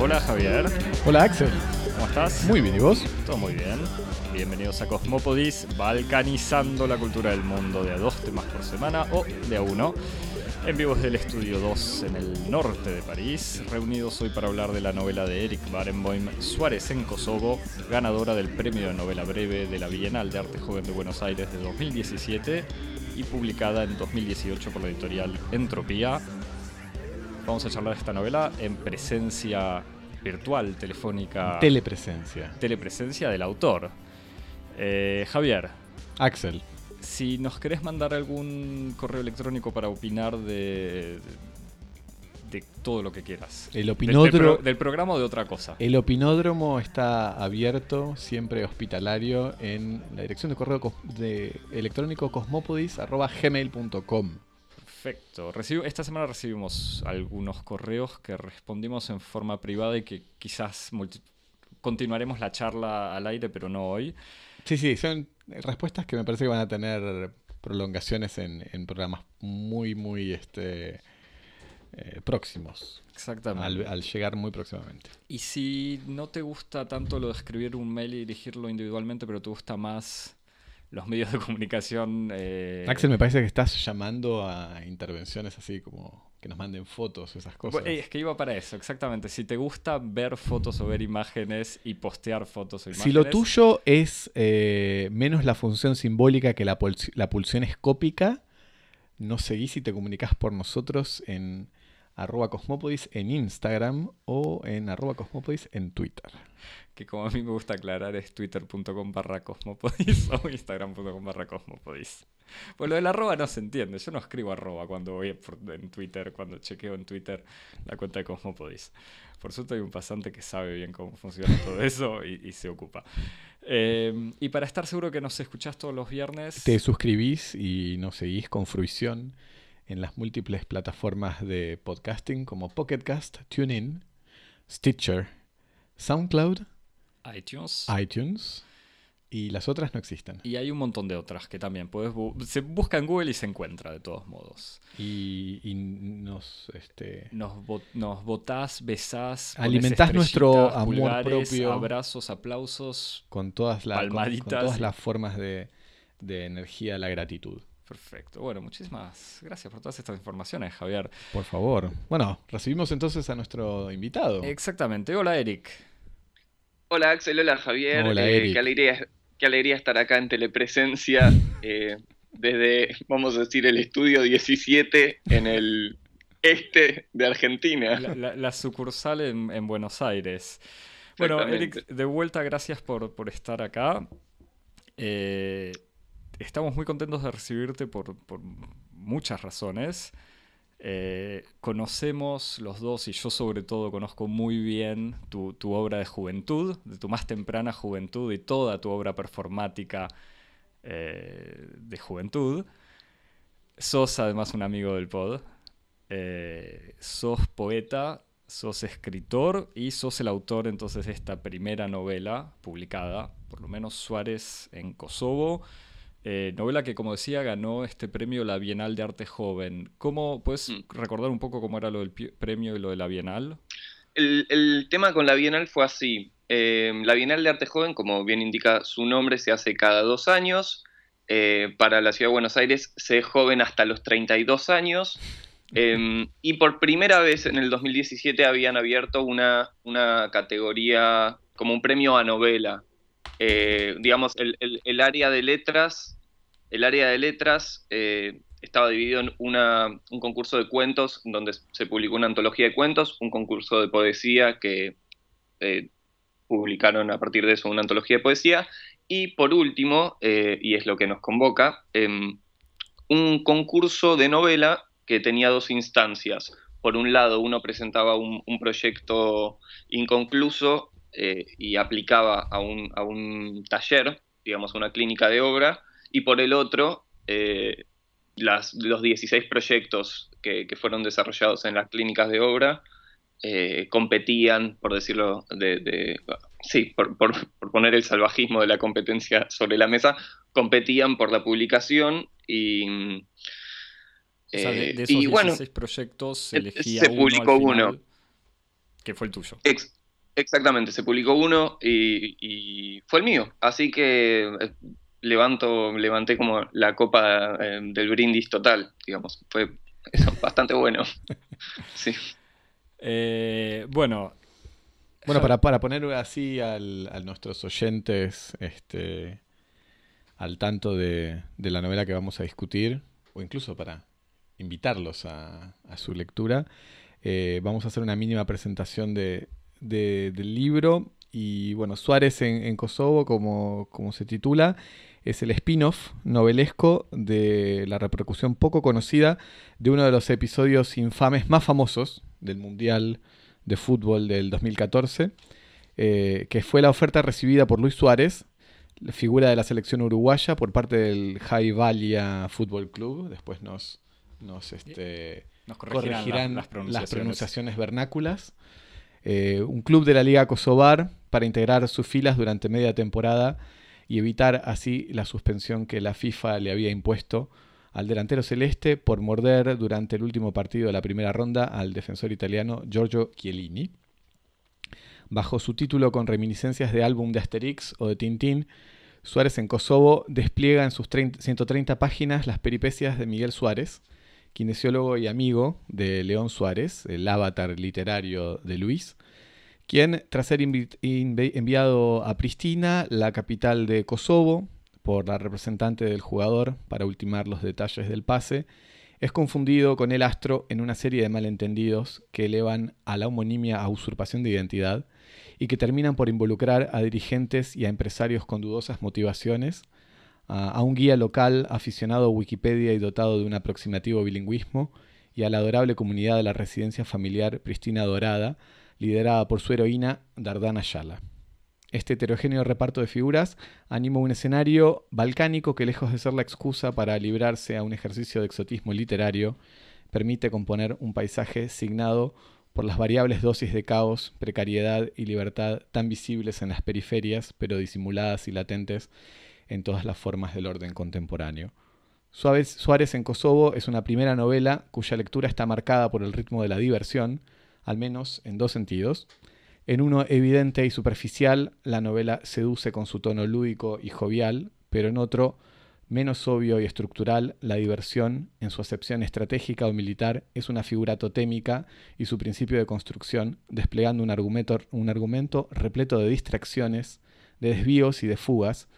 Hola Javier, Hola Axel. ¿cómo estás? Muy bien, ¿y vos? Todo muy bien. Bienvenidos a Cosmopodis, balcanizando la cultura del mundo de a dos temas por semana o de a uno. En vivo desde el estudio 2 en el norte de París, reunidos hoy para hablar de la novela de Eric Barenboim, Suárez en Kosovo, ganadora del premio de novela breve de la Bienal de Arte Joven de Buenos Aires de 2017 y publicada en 2018 por la editorial Entropía. Vamos a charlar de esta novela en presencia virtual, telefónica, Telepresencia. telepresencia del autor. Eh, Javier, Axel. Si nos querés mandar algún correo electrónico para opinar de, todo lo que quieras. El Del- del, opinódromo, del programa o de otra cosa. el opinódromo está abierto, siempre hospitalario, en la dirección de correo de electrónico cosmopodis.gmail.com. Perfecto. Recibo- esta semana recibimos algunos correos que respondimos en forma privada y que quizás continuaremos la charla al aire, pero no hoy. Sí, sí, son respuestas que me parece que van a tener prolongaciones en, en programas muy, muy este, eh, próximos, Exactamente. al, al llegar muy próximamente. Y si no te gusta tanto lo de escribir un mail y dirigirlo individualmente, pero te gusta más los medios de comunicación. eh, Axel, me parece que estás llamando a intervenciones así como que nos manden fotos, esas cosas. Es que iba para eso, exactamente. Si te gusta ver fotos o ver imágenes y postear fotos o imágenes. Si lo tuyo es eh, menos la función simbólica que la, la pulsión escópica, nos seguís y te comunicás por nosotros en arroba cosmopodis en Instagram o en arroba cosmopodis en Twitter. Que como a mí me gusta aclarar es twitter.com barra cosmopodis o instagram.com barra cosmopodis. Pues lo del arroba no se entiende. Yo no escribo arroba cuando voy en Twitter, cuando chequeo en Twitter la cuenta de Cosmopodis. Por suerte hay un pasante que sabe bien cómo funciona todo eso y, y se ocupa. Eh, y para estar seguro que nos escuchás todos los viernes, Te suscribís y nos seguís con fruición en las múltiples plataformas de podcasting como Pocketcast, TuneIn, Stitcher, SoundCloud, iTunes. iTunes y las otras no existen. Y hay un montón de otras que también puedes bu- se busca en Google y se encuentra de todos modos. Y, y nos este, Nos, vo- nos votás, besás, Alimentás nuestro amor pulgares, propio. abrazos, aplausos. con todas, la- con- con todas las formas de, de energía la gratitud. Perfecto. Bueno, muchísimas gracias por todas estas informaciones, Javier. Por favor. Bueno, recibimos entonces a nuestro invitado. Exactamente. Hola, Eric. Hola Axel, hola Javier. Hola, Eh, Eric. qué, alegría, qué alegría estar acá en telepresencia eh, desde, vamos a decir, el estudio 17 en el este de Argentina. La, la- la sucursal en, en Buenos Aires. Bueno. Eric, de vuelta, gracias por, por estar acá. Eh, estamos muy contentos de recibirte por, por muchas razones. Eh, conocemos los dos, y yo sobre todo conozco muy bien tu, tu obra de juventud, de tu más temprana juventud y toda tu obra performática eh, de juventud. Sos además un amigo del pod. Eh, sos poeta, sos escritor y sos el autor entonces de esta primera novela publicada, por lo menos Suárez en Kosovo. Eh, novela que, como decía, ganó este premio la Bienal de Arte Joven. ¿Cómo puedes Mm. recordar un poco cómo era lo del premio y lo de la Bienal? El, el tema con la Bienal fue así. Eh, la Bienal de Arte Joven, como bien indica su nombre, se hace cada dos años. Eh, para la Ciudad de Buenos Aires se es joven hasta los 32 años. Eh, y por primera vez en el 2017 habían abierto una, una categoría como un premio a novela. Eh, digamos, el, el- el área de letras, el área de letras eh, estaba dividido en una- un concurso de cuentos donde se publicó una antología de cuentos, un concurso de poesía que eh, publicaron a partir de eso una antología de poesía, y por último, eh, y es lo que nos convoca, em, un concurso de novela que tenía dos instancias. Por un lado, uno presentaba un, proyecto inconcluso y aplicaba a un, a un taller, digamos, una clínica de obra, y por el otro, eh, las, los 16 proyectos que, que fueron desarrollados en las clínicas de obra eh, competían, por decirlo, de, de- sí, por, por- por poner el salvajismo de la competencia sobre la mesa, competían por la publicación y... O sea, de, eh, de esos y bueno, 16 proyectos se elegía se uno publicó al final, uno. que fue el tuyo. ex- exactamente, se publicó uno y, y fue el mío. Así que levanto, levanté como la copa eh, del brindis total, digamos. Fue eso, bastante bueno. Sí. Eh, bueno, Bueno, para, para poner así al- a nuestros oyentes este, al tanto de, de la novela que vamos a discutir, o incluso para invitarlos a, a su lectura, eh, vamos a hacer una mínima presentación de, de- del libro. Y bueno, Suárez en, en Kosovo, como, como se titula, es el spin-off novelesco de la repercusión poco conocida de uno de los episodios infames más famosos del Mundial de Fútbol del 2014, eh, que fue la oferta recibida por Luis Suárez, la figura de la selección uruguaya, por parte del High Valia Fútbol Club. Después nos, nos este, nos corregirán, la- corregirán las, pronunciaciones. pronunciaciones vernáculas. Eh, un club de la Liga Kosovar para integrar sus filas durante media temporada y evitar así la suspensión que la FIFA le había impuesto al delantero celeste por morder durante el último partido de la primera ronda al defensor italiano Giorgio Chiellini. Bajo su título con reminiscencias de álbum de Asterix o de Tintín, Suárez en Kosovo despliega en sus 30 130 páginas las peripecias de Miguel Suárez, kinesiólogo y amigo de León Suárez, el avatar literario de Luis, quien, tras ser enviado a Pristina, la capital de Kosovo, por la representante del jugador para ultimar los detalles del pase, es confundido con el astro en una serie de malentendidos que elevan a la homonimia a usurpación de identidad y que terminan por involucrar a dirigentes y a empresarios con dudosas motivaciones, a un guía local aficionado a Wikipedia y dotado de un aproximativo bilingüismo, y a la adorable comunidad de la residencia familiar Pristina Dorada, liderada por su heroína Dardana Ayala. Este heterogéneo reparto de figuras anima un escenario balcánico que, lejos de ser la excusa para librarse a un ejercicio de exotismo literario, permite componer un paisaje signado por las variables dosis de caos, precariedad y libertad tan visibles en las periferias, pero disimuladas y latentes en todas las formas del orden contemporáneo. Suárez en Kosovo es una primera novela cuya lectura está marcada por el ritmo de la diversión, al menos en dos sentidos. En uno evidente y superficial, la novela seduce con su tono lúdico y jovial, pero en otro, menos obvio y estructural, la diversión, en su acepción estratégica o militar, es una figura totémica y su principio de construcción, desplegando un argumento, repleto de distracciones, de desvíos y de fugas,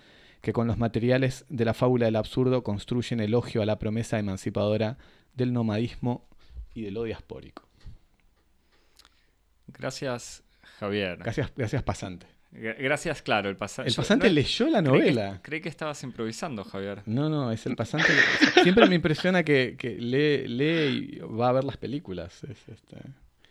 que con los materiales de la fábula del absurdo construyen elogio a la promesa emancipadora del nomadismo y del odio diaspórico. Gracias, Javier. Gracias, gracias pasante. Gra- Gracias, claro, el pasante. El pasante leyó la novela. Creí que estabas improvisando, Javier. No, no, es el pasante. Siempre me impresiona que, que lee, lee y va a ver las películas. Es, este...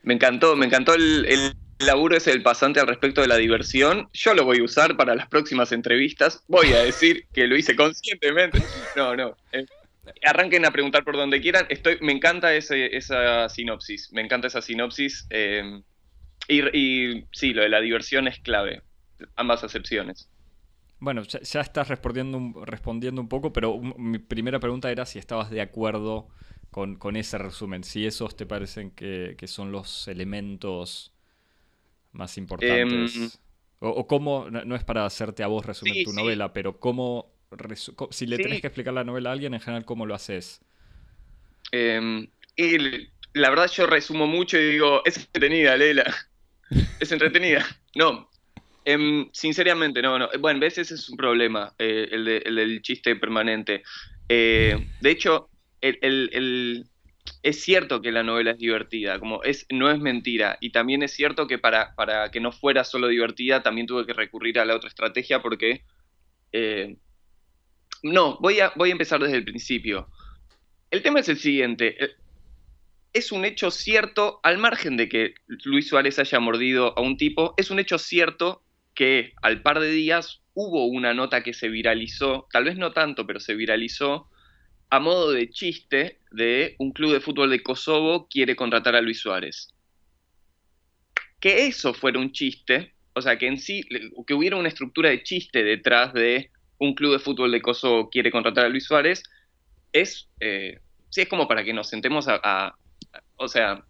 Me encantó, me encantó el, el laburo ese del pasante al respecto de la diversión. Yo lo voy a usar para las próximas entrevistas. Voy a decir que lo hice conscientemente. No, no. eh, arranquen a preguntar por donde quieran. Estoy, me encanta ese, esa sinopsis. Me encanta esa sinopsis. eh, y, y sí, lo de la diversión es clave. Ambas acepciones. Bueno, ya, ya estás respondiendo un, respondiendo un poco, pero un- mi primera pregunta era si estabas de acuerdo con, con ese resumen. Si esos te parecen que, que son los elementos más importantes. Em, o, o cómo, no, no es para hacerte a vos resumir Sí, tu sí. novela, pero cómo, si le Sí. tenés que explicar la novela a alguien, en general, ¿cómo lo haces? Y l- la verdad yo resumo mucho y digo, es entretenida, Lela. Es entretenida. No. Em, sinceramente, no, no. Bueno, ves, ese es un problema, eh, el, el del chiste permanente. Eh, de hecho, el- el- es cierto que la novela es divertida, como es, no es mentira. Y también es cierto que para, para que no fuera solo divertida, también tuve que recurrir a la otra estrategia porque... eh, no, voy a, voy a empezar desde el principio. El tema es el siguiente. Es un hecho cierto, al margen de que Luis Suárez haya mordido a un tipo, es un hecho cierto que al par de días hubo una nota que se viralizó, tal vez no tanto, pero se viralizó a modo de chiste de un club de fútbol de Kosovo quiere contratar a Luis Suárez. Que eso fuera un chiste, o sea, que en sí, que hubiera una estructura de chiste detrás de un club de fútbol de Kosovo quiere contratar a Luis Suárez, es, eh, sí, es como para que nos sentemos a, o sea,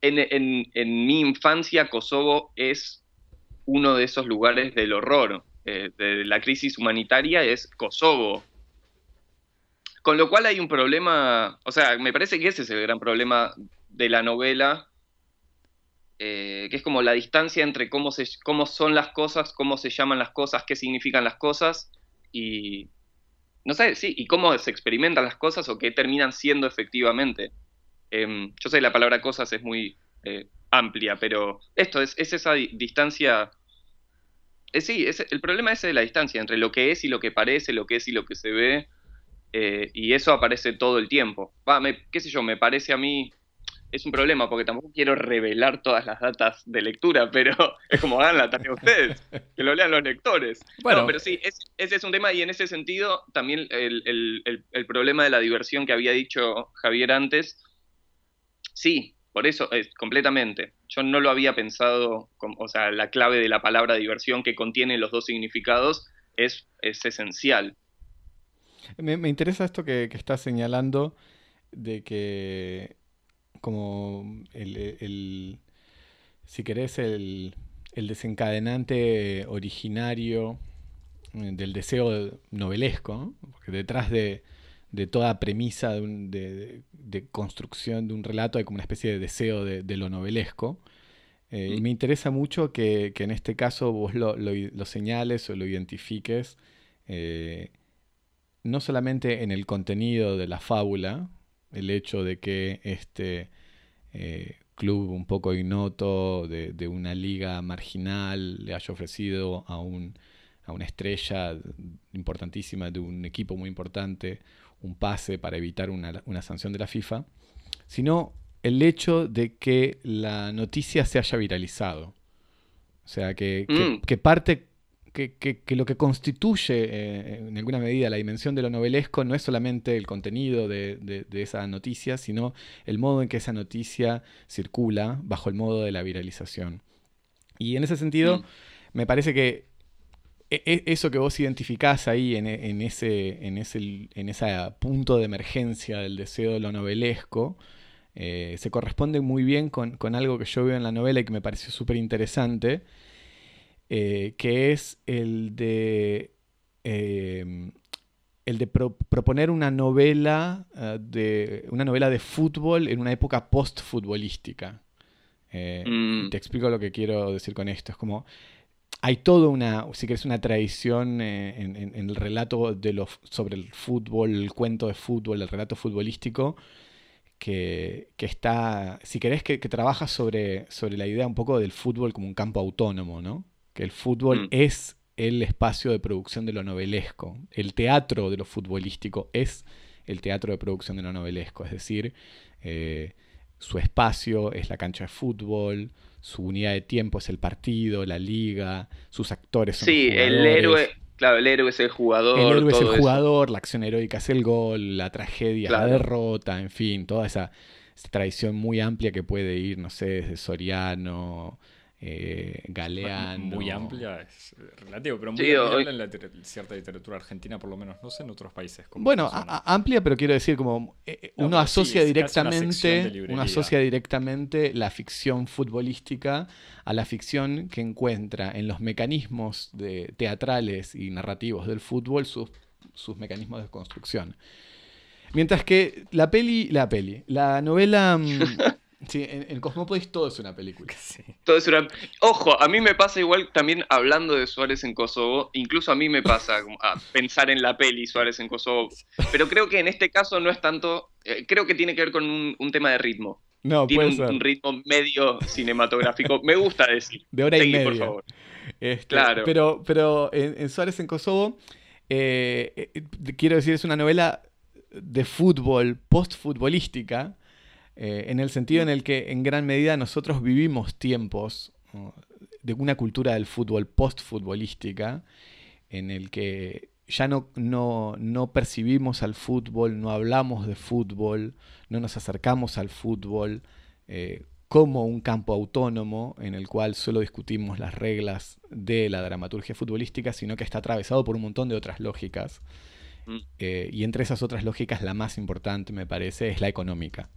en, mi infancia Kosovo es uno de esos lugares del horror, eh, de la crisis humanitaria es Kosovo. Con lo cual hay un problema, o sea, me parece que ese es el gran problema de la novela, eh, que es como la distancia entre cómo, se, cómo son las cosas, cómo se llaman las cosas, qué significan las cosas, y no sé, sí, y cómo se experimentan las cosas o qué terminan siendo efectivamente. Em, yo sé, la palabra cosas es muy eh, amplia, pero esto es, esa distancia. Eh, sí, es, el problema es de la distancia entre lo que es y lo que parece, lo que es y lo que se ve, eh, y eso aparece todo el tiempo. Va, qué sé yo, me parece a mí es un problema porque tampoco quiero revelar todas las datas de lectura, pero es como hagan la tarea ustedes, que lo lean los lectores. Bueno, pero sí, ese es un tema y en ese sentido también el, problema de la diversión que había dicho Javier antes, sí, por eso, es, completamente. Yo no lo había pensado, o sea, la clave de la palabra diversión que contiene los dos significados es, es esencial. Me, interesa esto que, que estás señalando de que como el, si querés, el, desencadenante originario eh, del deseo novelesco, porque detrás de, toda premisa de, construcción de un relato hay como una especie de deseo de, lo novelesco. Eh, y me interesa mucho que, en este caso vos lo, señales o lo identifiques, eh, no solamente en el contenido de la fábula, el hecho de que este eh, club un poco ignoto de, una liga marginal le haya ofrecido a, un, a una estrella importantísima de un equipo muy importante un pase para evitar una, una sanción de la FIFA, sino el hecho de que la noticia se haya viralizado. O sea, que, que mm. parte que, lo que constituye eh, en alguna medida la dimensión de lo novelesco no es solamente el contenido de, esa noticia, sino el modo en que esa noticia circula bajo el modo de la viralización. Y en ese sentido, mm. me parece que eso que vos identificás ahí en, ese, en, ese, en punto de emergencia del deseo de lo novelesco, eh, se corresponde muy bien con, con, algo que yo veo en la novela y que me pareció súper interesante, eh, que es el de, em, el de proponer una novela, eh, de, una novela de fútbol en una época post-futbolística. Mm. Te explico lo que quiero decir con esto. Es como, hay toda una, si querés, una tradición en, el relato de lo, sobre el fútbol, el cuento de fútbol, el relato futbolístico, que, está, si querés, que, que, trabaja sobre, sobre la idea un poco del fútbol como un campo autónomo, ¿no? que el fútbol mm. es el espacio de producción de lo novelesco. El teatro de lo futbolístico es el teatro de producción de lo novelesco, es decir, eh, su espacio es la cancha de fútbol, su unidad de tiempo es el partido, la liga, sus actores son Sí, el héroe, claro, el héroe es el jugador. El héroe es el jugador, la acción heroica es el gol, la tragedia, la derrota, en fin, toda esa, esa, tradición muy amplia que puede ir, no sé, desde Soriano, eh, Galeano. Muy amplia, es relativo, pero muy amplia en la cierta literatura argentina, por lo menos, no sé en otros países. bueno, amplia, pero quiero decir, como eh, eh, uno asocia directamente, uno asocia directamente la ficción futbolística a la ficción que encuentra en los mecanismos de, teatrales y narrativos del fútbol sus, sus mecanismos de construcción. Mientras que la peli, la peli, la novela mm, Sí, en, Cosmópolis todo es una película. Todo es una... Ojo, a mí me pasa igual también hablando de Suárez en Kosovo, incluso a mí me pasa pensar en la peli Suárez en Kosovo, pero creo que en este caso no es tanto, eh, creo que tiene que ver con un, tema de ritmo. No, tiene un, ritmo medio cinematográfico, me gusta decir. De hora y media. por favor. Este, claro. Pero, pero en, Suárez en Kosovo, eh, eh, quiero decir, es una novela de fútbol, post-futbolística, eh, en el sentido en el que en gran medida nosotros vivimos tiempos de una cultura del fútbol post-futbolística, en el que ya no, no, percibimos al fútbol, no hablamos de fútbol, no nos acercamos al fútbol, eh, como un campo autónomo en el cual solo discutimos las reglas de la dramaturgia futbolística, sino que está atravesado por un montón de otras lógicas. Mm. Eh, y entre esas otras lógicas, la más importante, me parece, es la económica.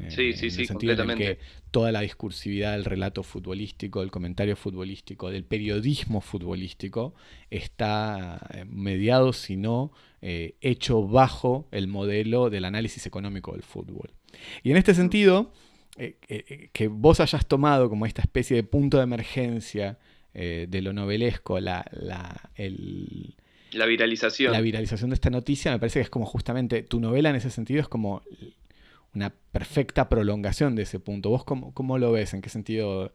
Eh, sí, sí, sí, completamente. que toda la discursividad del relato futbolístico, del comentario futbolístico, del periodismo futbolístico, está eh, mediado, si no hecho bajo el modelo del análisis económico del fútbol. Y en este sentido, que vos hayas tomado como esta especie de punto de emergencia de lo novelesco, la, la, el, la viralización. La viralización de esta noticia me parece que es como justamente tu novela en ese sentido es como una perfecta prolongación de ese punto. ¿Vos cómo, lo ves? ¿En qué sentido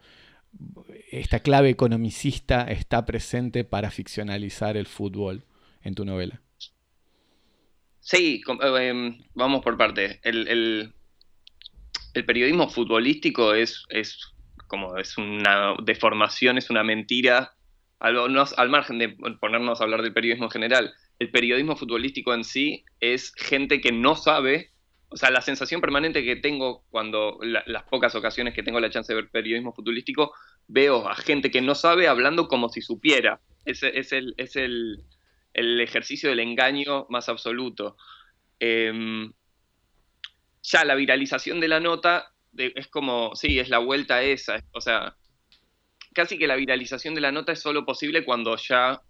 esta clave economicista está presente para ficcionalizar el fútbol en tu novela? Sí, eh, em, vamos por parte. El, periodismo futbolístico es, es como es una deformación, es una mentira al, margen de ponernos a hablar del periodismo en general, el periodismo futbolístico en sí es gente que no sabe, o sea, la sensación permanente que tengo cuando las pocas ocasiones que tengo la chance de ver periodismo futbolístico, veo a gente que no sabe hablando como si supiera. Es, es, el, es el, ejercicio del engaño más absoluto. Em, ya la viralización de la nota es como, sí, es la vuelta esa, o sea, casi que la viralización de la nota es solo posible cuando ya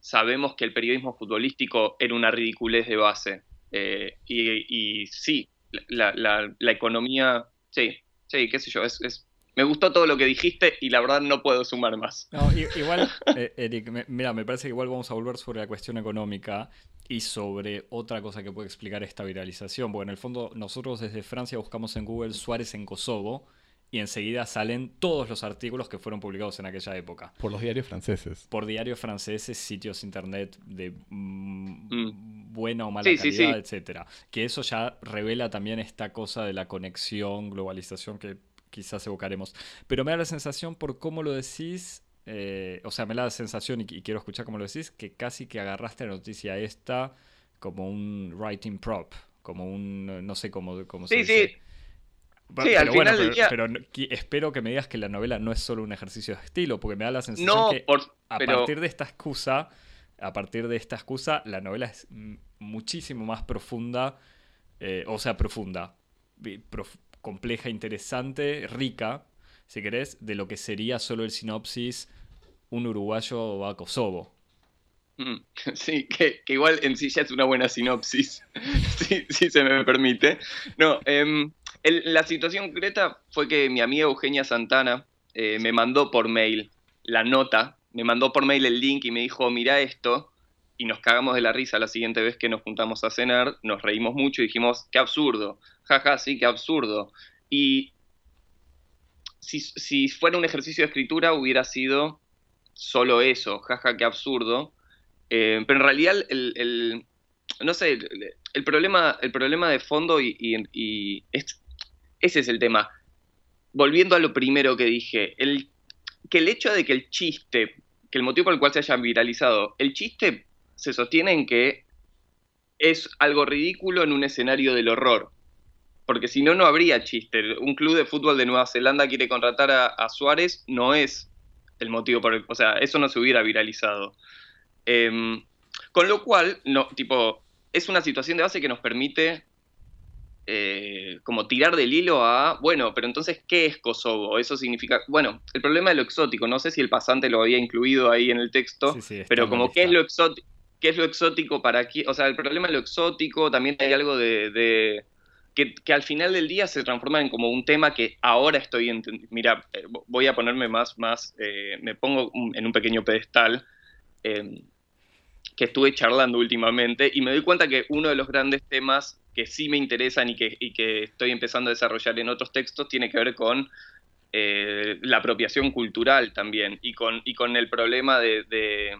sabemos que el periodismo futbolístico era una ridiculez de base. Eh, y, sí, la, economía, sí, sí, qué sé yo, es, me gustó todo lo que dijiste y la verdad no puedo sumar más. igual, eh, Eric, mira, me parece que igual vamos a volver sobre la cuestión económica y sobre otra cosa que puede explicar esta viralización. Porque en el fondo nosotros desde Francia buscamos en Google Suárez en Kosovo y enseguida salen todos los artículos que fueron publicados en aquella época. Por los diarios franceses. Por diarios franceses, sitios internet de mm, mm. buena o mala calidad, etcétera. Que eso ya revela también esta cosa de la conexión, globalización que quizás evocaremos. Pero me da la sensación por cómo lo decís, eh, o sea, me da la sensación, y, quiero escuchar cómo lo decís, que casi que agarraste la noticia esta como un writing prop, como un, no sé cómo, cómo se dice. Sí Sí, al final del día... pero, espero que me digas que la novela no es solo un ejercicio de estilo, porque me da la sensación que a partir de esta excusa, a partir de esta excusa, la novela es muchísimo más profunda, eh, o sea, profunda, compleja, interesante, rica, si querés, de lo que sería solo el sinopsis un uruguayo va a Kosovo. Mm, sí, que, igual en sí ya es una buena sinopsis, si, se me permite. No, eh, la situación concreta fue que mi amiga Eugenia Santana eh, me mandó por mail la nota, me mandó por mail el link y me dijo, mira esto, y nos cagamos de la risa la siguiente vez que nos juntamos a cenar, nos reímos mucho y dijimos, qué absurdo, jaja, sí, qué absurdo. Y si, fuera un ejercicio de escritura hubiera sido solo eso, jaja, qué absurdo. Eh, pero en realidad el, no sé, el, problema, el problema de fondo y, y, ese es el tema. Volviendo a lo primero que dije, que el hecho de que el chiste, que el motivo por el cual se haya viralizado, el chiste se sostiene en que es algo ridículo en un escenario del horror. Porque si no, no habría chiste. Un club de fútbol de Nueva Zelanda quiere contratar a, Suárez, no es el motivo por el. O sea, eso no se hubiera viralizado. Em, con lo cual, no, tipo, es una situación de base que nos permite eh, como tirar del hilo a, bueno, pero entonces, ¿qué es Kosovo? Eso significa, bueno, el problema de lo exótico, no sé si el pasante lo había incluido ahí en el texto, pero como, ¿qué es, lo exótico, ¿qué es lo exótico para aquí? O sea, el problema de lo exótico, también hay algo de... que, al final del día se transforma en como un tema que ahora estoy entendiendo. Mira, eh, voy a ponerme más, más, eh, me pongo en un pequeño pedestal que estuve charlando últimamente y me doy cuenta que uno de los grandes temas que sí me interesan y que, que estoy empezando a desarrollar en otros textos tiene que ver con eh, la apropiación cultural también y con, y con el problema de,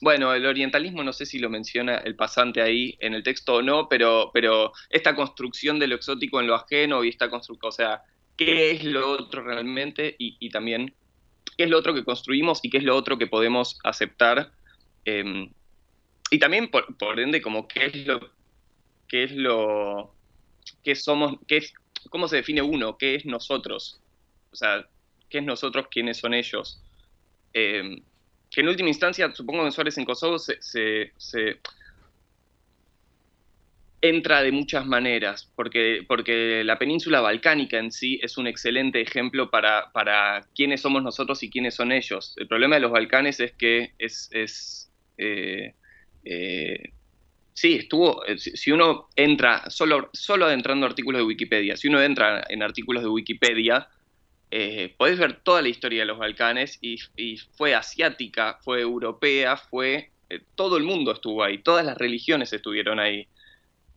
Bueno, el orientalismo no sé si lo menciona el pasante ahí en el texto o no, pero, pero esta construcción de lo exótico en lo ajeno y esta construcción, o sea, ¿qué es lo otro realmente? Y, también, ¿qué es lo otro que construimos y qué es lo otro que podemos aceptar? Em, y también, por, por ende, como qué es lo qué es lo que somos, qué es, cómo se define uno, qué es nosotros, o sea, qué es nosotros, quiénes son ellos. Eh, que en última instancia, supongo que en Suárez en Kosovo se, entra de muchas maneras, porque, porque la península balcánica en sí es un excelente ejemplo para, para quiénes somos nosotros y quiénes son ellos. El problema de los Balcanes es que es... es eh, eh, sí, estuvo, eh, si uno entra, solo, solo adentrando artículos de Wikipedia, si uno entra en artículos de Wikipedia, eh, podés ver toda la historia de los Balcanes y, fue asiática, fue europea, fue... Eh, todo el mundo estuvo ahí, todas las religiones estuvieron ahí.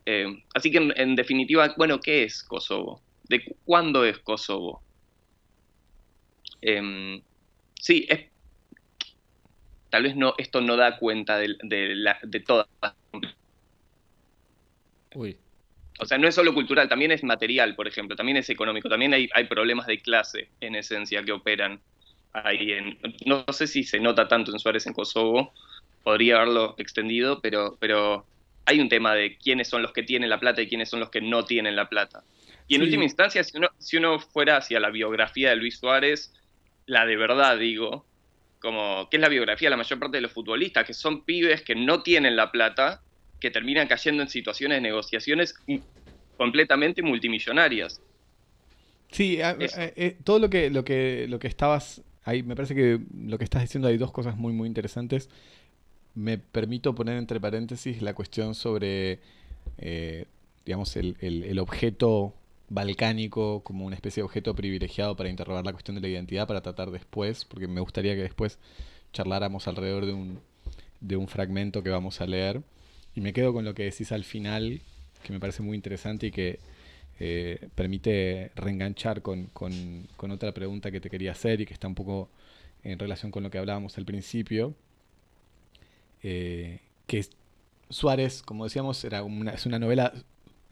Eh, así que en, definitiva, bueno, ¿qué es Kosovo? ¿De cuándo es Kosovo? Em, sí, es, tal vez no, esto no da cuenta de, la, todas. Uy. O sea, no es solo cultural, también es material, por ejemplo, también es económico, también hay, problemas de clase en esencia que operan ahí. En, no sé si se nota tanto en Suárez en Kosovo, podría haberlo extendido, pero, pero hay un tema de quiénes son los que tienen la plata y quiénes son los que no tienen la plata. Y en última instancia, si uno, si uno fuera hacia la biografía de Luis Suárez, la de verdad digo, como que es la biografía de la mayor parte de los futbolistas, que son pibes que no tienen la plata que terminan cayendo en situaciones de negociaciones completamente multimillonarias. Sí, eh, todo lo que, lo, que, lo que estabas ahí, me parece que lo que estás diciendo hay dos cosas muy, muy interesantes. Me permito poner entre paréntesis la cuestión sobre, eh, digamos, el, el, objeto balcánico como una especie de objeto privilegiado para interrogar la cuestión de la identidad, para tratar después, porque me gustaría que después charláramos alrededor de un, de un fragmento que vamos a leer. Y me quedo con lo que decís al final, que me parece muy interesante y que eh, permite reenganchar con, otra pregunta que te quería hacer y que está un poco en relación con lo que hablábamos al principio. Eh, que Suárez, como decíamos, era es una novela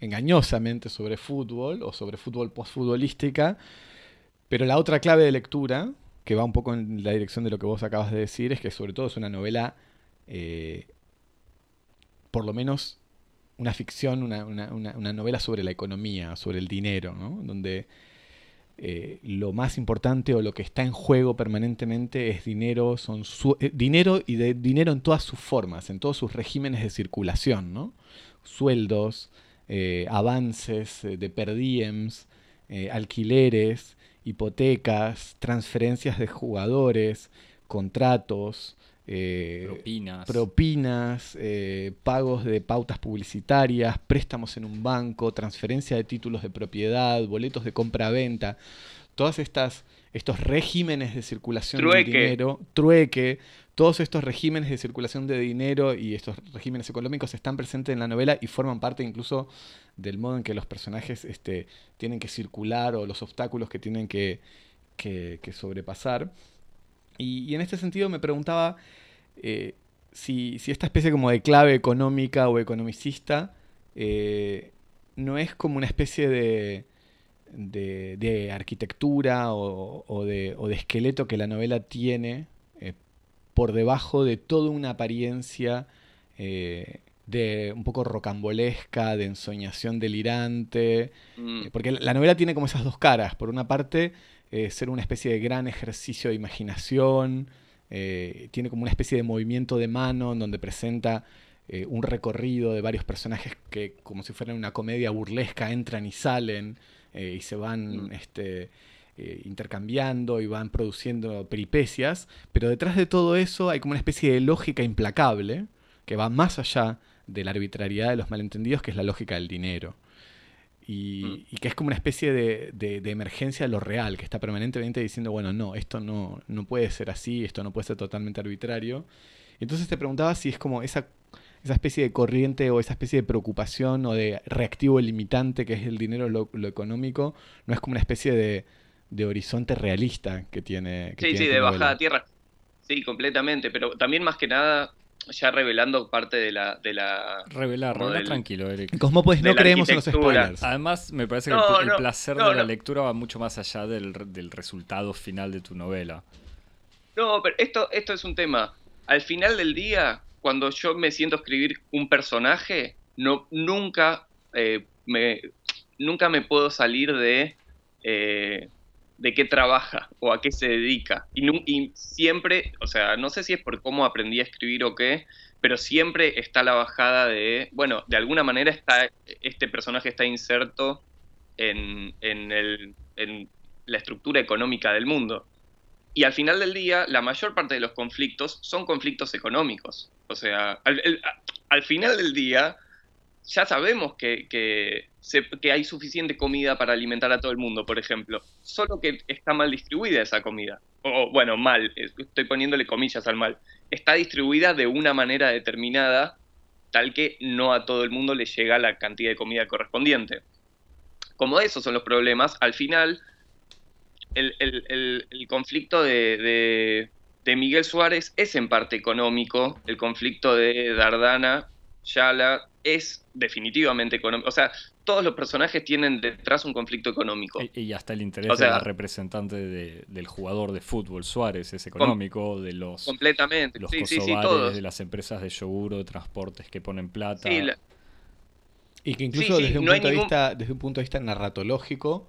engañosamente sobre fútbol o sobre fútbol postfutbolística, pero la otra clave de lectura, que va un poco en la dirección de lo que vos acabas de decir, es que sobre todo es una novela eh, por lo menos una ficción, una, novela sobre la economía, sobre el dinero, ¿no? donde eh, lo más importante o lo que está en juego permanentemente es dinero, son eh, dinero y de dinero en todas sus formas, en todos sus regímenes de circulación, ¿no? sueldos, eh, avances de per diems, alquileres, hipotecas, transferencias de jugadores, contratos, eh, propinas, propinas eh, pagos de pautas publicitarias, préstamos en un banco, transferencia de títulos de propiedad, boletos de compra-venta, todas estas estos regímenes de circulación de dinero, trueque, todos estos regímenes de circulación de dinero y estos regímenes económicos están presentes en la novela y forman parte incluso del modo en que los personajes este, tienen que circular o los obstáculos que tienen que sobrepasar. Y, en este sentido me preguntaba eh, si, esta especie como de clave económica o economicista eh, no es como una especie de, de, arquitectura o, de, esqueleto que la novela tiene eh, por debajo de toda una apariencia de un poco rocambolesca, de ensoñación delirante. Mm. Porque la novela tiene como esas dos caras. Por una parte, eh, ser una especie de gran ejercicio de imaginación, eh, tiene como una especie de movimiento de mano en donde presenta eh, un recorrido de varios personajes que como si fueran una comedia burlesca entran y salen y se van mm. este, intercambiando y van produciendo peripecias, pero detrás de todo eso hay como una especie de lógica implacable que va más allá de la arbitrariedad de los malentendidos, que es la lógica del dinero. Mm. y, que es como una especie de, emergencia de lo real, que está permanentemente diciendo, bueno, no, esto no, no puede ser así, esto no puede ser totalmente arbitrario. Entonces te preguntaba si es como esa, esa especie de corriente o esa especie de preocupación o de reactivo limitante que es el dinero, lo, económico, no es como una especie de, horizonte realista que tiene. sí, sí, de bajada a tierra. Sí, completamente, pero también más que nada ya revelando parte de la. De la revelar, revelar tranquilo, Eric. Cosmópolis no creemos en los spoilers. Además, me parece que el, placer de la lectura va mucho más allá del, resultado final de tu novela. No, pero esto, esto es un tema. Al final del día, cuando yo me siento a escribir un personaje, no, nunca eh, me. nunca me puedo salir de eh, de qué trabaja o a qué se dedica. Y, siempre, o sea, no sé si es por cómo aprendí a escribir o qué, pero siempre está la bajada de, bueno, de alguna manera está, este personaje está inserto en, el, en la estructura económica del mundo. Y al final del día, la mayor parte de los conflictos son conflictos económicos. O sea, al final del día, ya sabemos que, que, hay suficiente comida para alimentar a todo el mundo, por ejemplo. Solo que está mal distribuida esa comida. O bueno, mal, estoy poniéndole comillas al mal. Está distribuida de una manera determinada, tal que no a todo el mundo le llega la cantidad de comida correspondiente. Como esos son los problemas, al final el, conflicto de, de Miguel Suárez es en parte económico, el conflicto de Dardana, Yala, es definitivamente económico. O sea, todos los personajes tienen detrás un conflicto económico. Y, hasta el interés de la representante del jugador de fútbol, Suárez, es económico, de los, completamente. los sí, de las empresas de yogur de transportes que ponen plata. Y que incluso desde, un punto de vista, desde un punto de vista narratológico,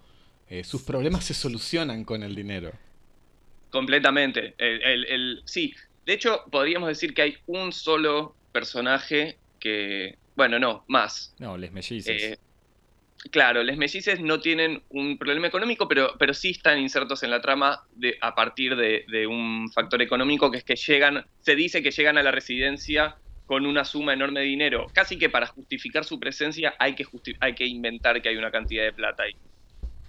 eh, sus problemas se solucionan con el dinero. Completamente. el, sí, de hecho, podríamos decir que hay un solo personaje que bueno, no, más. No, les mellices. Eh, claro, les mellices no tienen un problema económico, pero, pero sí están insertos en la trama de, a partir de, un factor económico que es que llegan, se dice que llegan a la residencia con una suma enorme de dinero. Casi que para justificar su presencia hay que, hay que inventar que hay una cantidad de plata ahí.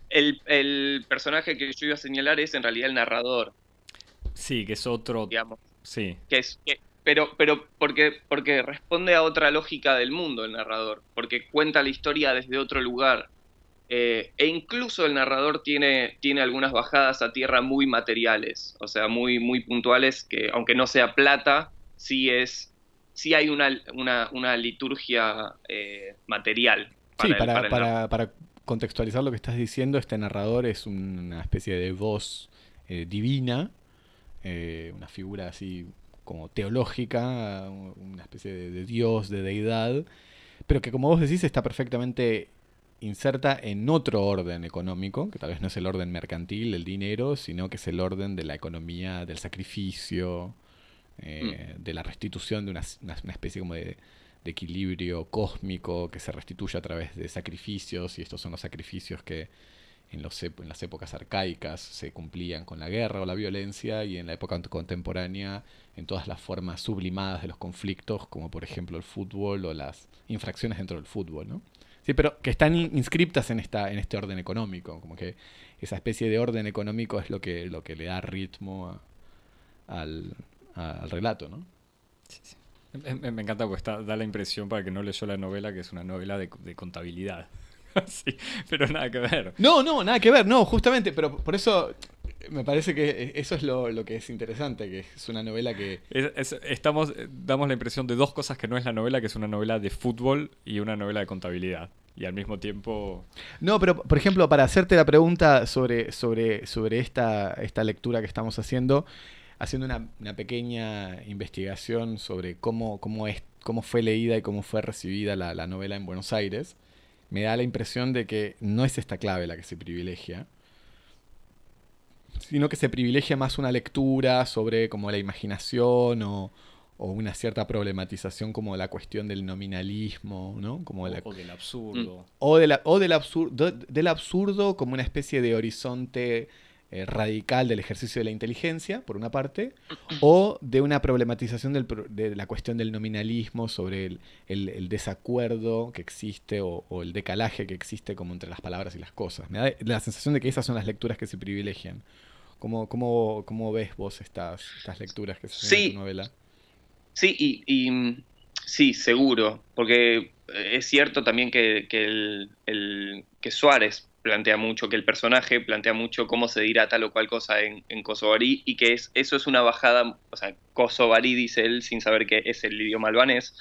El, personaje que yo iba a señalar es en realidad el narrador. Sí, que es otro. Digamos. Sí. Que es, pero, pero porque, porque responde a otra lógica del mundo el narrador, porque cuenta la historia desde otro lugar. Eh, e incluso el narrador tiene, tiene algunas bajadas a tierra muy materiales, o sea, muy, muy puntuales, que aunque no sea plata, sí es sí hay una, una, liturgia eh, material. sí, para, para, para, contextualizar lo que estás diciendo, este narrador es una especie de voz eh, divina, una figura así como teológica, una especie de, dios, de deidad, pero que como vos decís está perfectamente inserta en otro orden económico, que tal vez no es el orden mercantil, el dinero, sino que es el orden de la economía del sacrificio, eh, mm. de la restitución de una, especie como de, de, equilibrio cósmico que se restituye a través de sacrificios, y estos son los sacrificios que en, los, en las épocas arcaicas se cumplían con la guerra o la violencia, y en la época contemporánea en todas las formas sublimadas de los conflictos, como por ejemplo el fútbol o las infracciones dentro del fútbol, ¿no? Sí, pero que están inscriptas en, esta, en este orden económico, como que esa especie de orden económico es lo que, lo que le da ritmo al, relato, ¿no? Me, encanta porque está, da la impresión para que no leyó la novela que es una novela de, de contabilidad. sí, pero nada que ver. No, no, nada que ver, no, justamente, pero por eso me parece que eso es lo, que es interesante, que es una novela que... estamos, damos la impresión de dos cosas que no es la novela, que es una novela de fútbol y una novela de contabilidad. Y al mismo tiempo... No, pero por ejemplo, para hacerte la pregunta sobre, sobre, sobre esta, esta lectura que estamos haciendo, haciendo una, una pequeña investigación sobre cómo, cómo, es, cómo fue leída y cómo fue recibida la, la novela en Buenos Aires, me da la impresión de que no es esta clave la que se privilegia, sino que se privilegia más una lectura sobre como la imaginación o, una cierta problematización como la cuestión del nominalismo, ¿no? Como o, del absurdo. O, de o del, absurdo, del absurdo como una especie de horizonte eh, radical del ejercicio de la inteligencia, por una parte, o de una problematización de la cuestión del nominalismo sobre el, desacuerdo que existe o, el decalaje que existe como entre las palabras y las cosas. Me da la sensación de que esas son las lecturas que se privilegian. ¿Cómo, cómo, cómo ves vos estas, estas lecturas que se sí. en tu novela? Sí, y, sí, seguro, porque es cierto también que, que, el, que Suárez plantea mucho, que el personaje plantea mucho cómo se dirá tal o cual cosa en, en Kosovarí y que es, eso es una bajada, o sea, Kosovarí dice él sin saber que es el idioma albanés,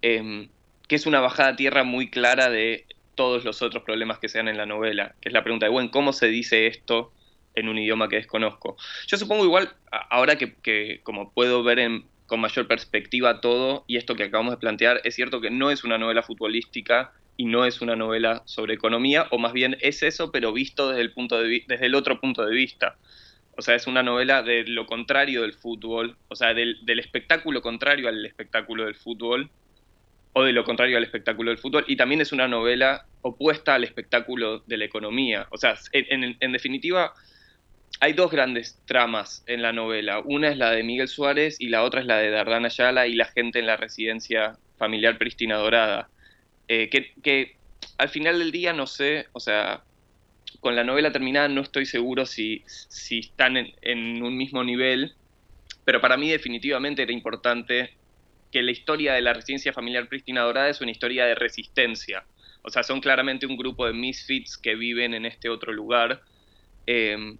em, que es una bajada a tierra muy clara de todos los otros problemas que se dan en la novela, que es la pregunta de, bueno, ¿cómo se dice esto en un idioma que desconozco? Yo supongo igual, ahora que, como puedo ver con mayor perspectiva todo y esto que acabamos de plantear, es cierto que no es una novela futbolística, y no es una novela sobre economía, o más bien es eso, pero visto desde el, punto de desde el otro punto de vista. O sea, es una novela de lo contrario del fútbol, o sea, del, espectáculo contrario al espectáculo del fútbol, o de lo contrario al espectáculo del fútbol, y también es una novela opuesta al espectáculo de la economía. O sea, en, definitiva, hay dos grandes tramas en la novela. Una es la de Miguel Suárez y la otra es la de Dardana Ayala y la gente en la residencia familiar Pristina Dorada. Eh, que, al final del día no sé, o sea, con la novela terminada no estoy seguro si, si están en, un mismo nivel, pero para mí definitivamente era importante que la historia de la residencia familiar Pristina Dorada es una historia de resistencia. O sea, son claramente un grupo de misfits que viven en este otro lugar. Em,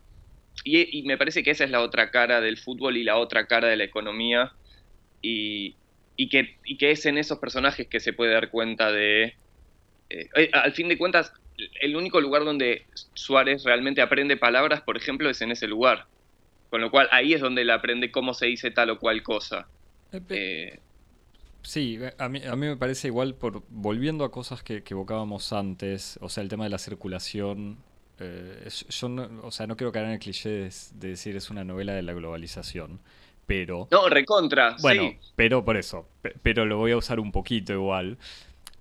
y, me parece que esa es la otra cara del fútbol y la otra cara de la economía. Y, que, que, es en esos personajes que se puede dar cuenta de... Eh, eh, al fin de cuentas, el único lugar donde Suárez realmente aprende palabras, por ejemplo, es en ese lugar. Con lo cual ahí es donde él aprende cómo se dice tal o cual cosa. Eh, sí, a mí, a mí me parece igual, por volviendo a cosas que, evocábamos antes, o sea, el tema de la circulación. Eh, yo no, o sea, no quiero caer en el cliché de, decir es una novela de la globalización, pero... No, recontra. Bueno, pero por eso, pero lo voy a usar un poquito igual.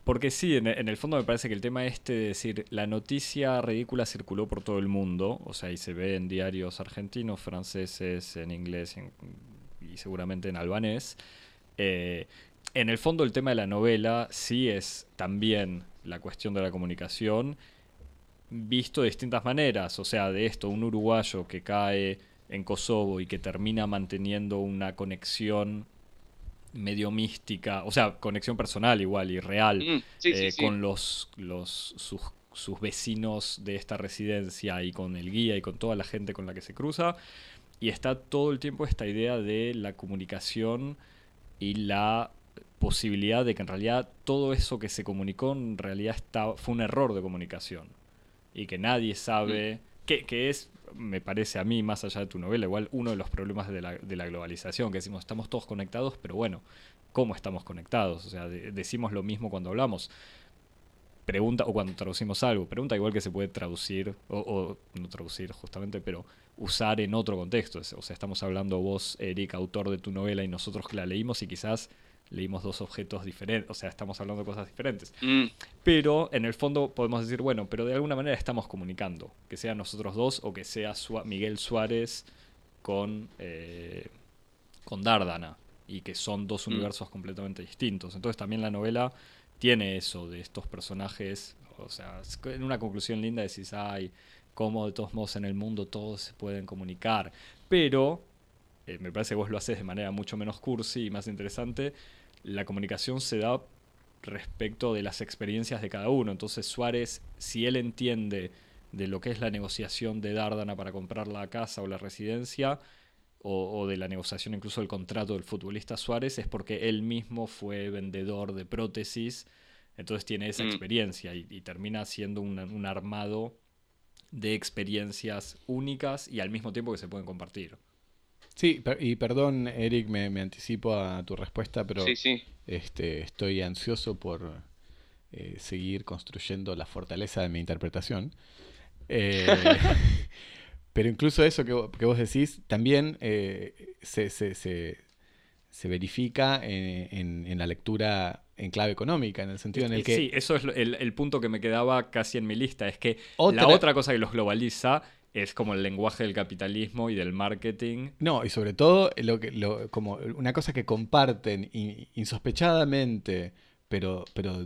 Porque sí, en, el fondo me parece que el tema este de decir, la noticia ridícula circuló por todo el mundo, o sea, y se ve en diarios argentinos, franceses, en inglés y seguramente en albanés. Eh, en el fondo el tema de la novela sí es también la cuestión de la comunicación visto de distintas maneras, o sea, de esto, un uruguayo que cae en Kosovo y que termina manteniendo una conexión medio mística, o sea, conexión personal igual y real mm, eh, con los, los sus, vecinos de esta residencia y con el guía y con toda la gente con la que se cruza. Y está todo el tiempo esta idea de la comunicación y la posibilidad de que en realidad todo eso que se comunicó en realidad está, fue un error de comunicación. Y que nadie sabe, mm. que, que es me parece a mí, más allá de tu novela, igual uno de los problemas de la, de la globalización, que decimos, estamos todos conectados, pero bueno, ¿cómo estamos conectados? O sea, decimos lo mismo cuando hablamos. Pregunta, o cuando traducimos algo, pregunta igual que se puede traducir, o, no traducir justamente, pero usar en otro contexto. O sea, estamos hablando vos, Eric, autor de tu novela, y nosotros que la leímos y quizás leímos dos objetos diferentes, o sea, estamos hablando de cosas diferentes. Mm. Pero en el fondo podemos decir, bueno, pero de alguna manera estamos comunicando, que sea nosotros dos o que sea Miguel Suárez con, eh, con Dárdana, y que son dos mm. universos completamente distintos. Entonces también la novela tiene eso de estos personajes, o sea, en una conclusión linda decís, ay, cómo de todos modos en el mundo todos se pueden comunicar, pero eh, me parece que vos lo haces de manera mucho menos cursi y más interesante, la comunicación se da respecto de las experiencias de cada uno. Entonces Suárez, si él entiende de lo que es la negociación de Dárdana para comprar la casa o la residencia, o, de la negociación incluso del contrato del futbolista Suárez, es porque él mismo fue vendedor de prótesis, entonces tiene esa mm. experiencia y, termina siendo un armado de experiencias únicas y al mismo tiempo que se pueden compartir. Sí, y perdón, Eric, me, anticipo a tu respuesta, pero Este, estoy ansioso por eh, seguir construyendo la fortaleza de mi interpretación. Eh, pero incluso eso que, vos decís también eh, se, se, se, verifica en, en, la lectura en clave económica, en el sentido en el que... Sí, eso es el, el punto que me quedaba casi en mi lista, es que la otra cosa que los globaliza es como el lenguaje del capitalismo y del marketing. No, y sobre todo lo que, como una cosa que comparten insospechadamente, pero, pero,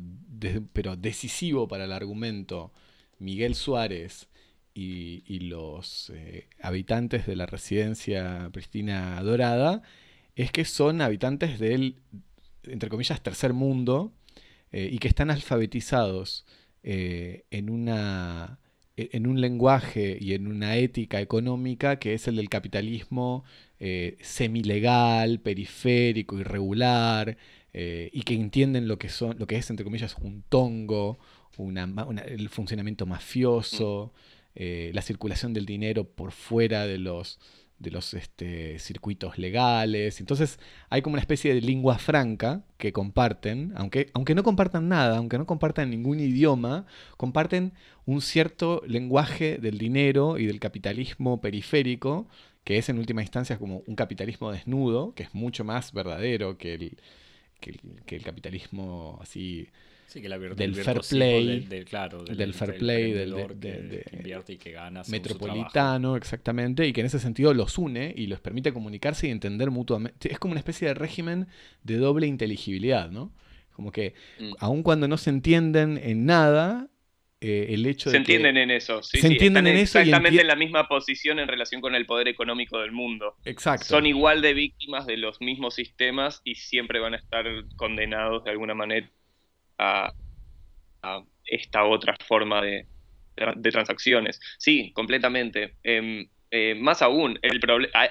pero decisivo para el argumento, Miguel Suárez y, los eh, habitantes de la residencia Pristina Dorada, es que son habitantes del, entre comillas, tercer mundo eh, y que están alfabetizados eh, en una en un lenguaje y en una ética económica que es el del capitalismo eh, semilegal, periférico, irregular, eh, y que entienden lo que, son, lo que es, entre comillas, un tongo, el funcionamiento mafioso, eh, la circulación del dinero por fuera de los, de los este, circuitos legales. Entonces hay como una especie de lengua franca que comparten, aunque, aunque no compartan nada, aunque no compartan ningún idioma, comparten un cierto lenguaje del dinero y del capitalismo periférico, que es en última instancia como un capitalismo desnudo, que es mucho más verdadero que el, que el capitalismo así del fair play, del, fair play, del, metropolitano, exactamente, y que en ese sentido los une y los permite comunicarse y entender mutuamente. Es como una especie de régimen de doble inteligibilidad, ¿no? Como que, mm. aun cuando no se entienden en nada, eh, el hecho se de entienden en eso, se entienden en eso exactamente en la misma posición en relación con el poder económico del mundo. Exacto. Son igual de víctimas de los mismos sistemas y siempre van a estar condenados de alguna manera a, esta otra forma de, transacciones. Sí, completamente. Em, eh, más aún, el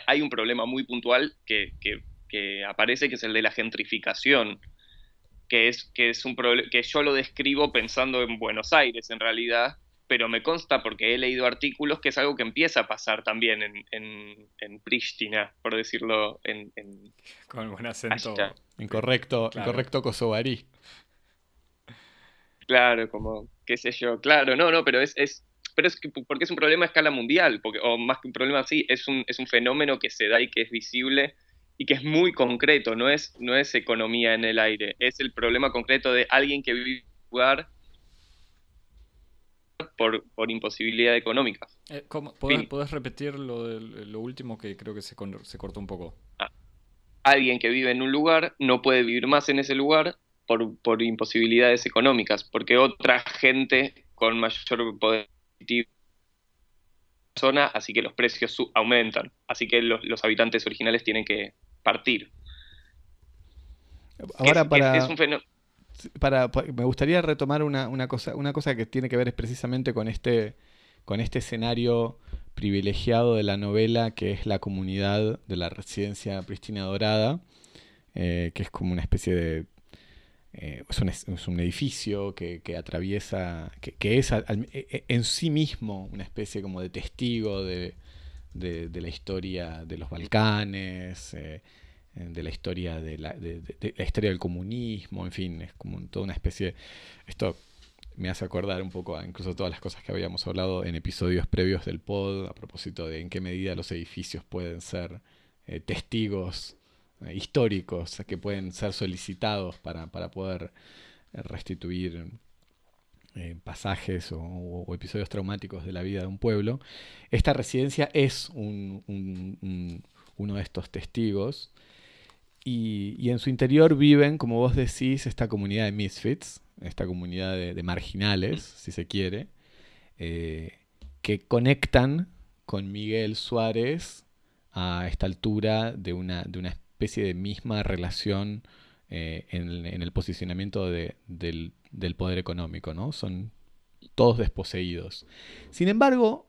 hay, un problema muy puntual que, aparece, que es el de la gentrificación, que es, que es un que yo lo describo pensando en Buenos Aires en realidad, pero me consta porque he leído artículos que es algo que empieza a pasar también en, en, en Pristina, por decirlo en... Con buen acento. Incorrecto, incorrecto kosovarí. Claro, como, qué sé yo, claro, no, no, pero es, es pero es porque es un problema a escala mundial, porque, o más que un problema así, es un, es un fenómeno que se da y que es visible y que es muy concreto, no es, no es economía en el aire, es el problema concreto de alguien que vive en un lugar por, por imposibilidad económica. Eh, ¿podés, repetir lo, lo último que creo que se, se cortó un poco? Ah, alguien que vive en un lugar no puede vivir más en ese lugar por, imposibilidades económicas, porque otra gente con mayor poder zona, así que los precios aumentan, así que los, habitantes originales tienen que partir. Ahora para, para, me gustaría retomar una, cosa, una cosa que tiene que ver precisamente con este, con este escenario privilegiado de la novela, que es la comunidad de la residencia Pristina Dorada, eh, que es como una especie de eh, es, un, edificio que, atraviesa, que, es e, e, en sí mismo una especie como de testigo de, la historia de los Balcanes, eh, de la historia de la, la, historia del comunismo, en fin, es como toda una especie... Esto me hace acordar un poco a incluso todas las cosas que habíamos hablado en episodios previos del pod, a propósito de en qué medida los edificios pueden ser eh, testigos históricos que pueden ser solicitados para, poder eh, restituir eh, pasajes o, episodios traumáticos de la vida de un pueblo. Esta residencia es uno de estos testigos y, en su interior viven, como vos decís, esta comunidad de misfits, esta comunidad de, marginales, si se quiere, que conectan con Miguel Suárez a esta altura de una, de una especie de misma relación eh, en, el posicionamiento del, poder económico, ¿no? Son todos desposeídos. Sin embargo,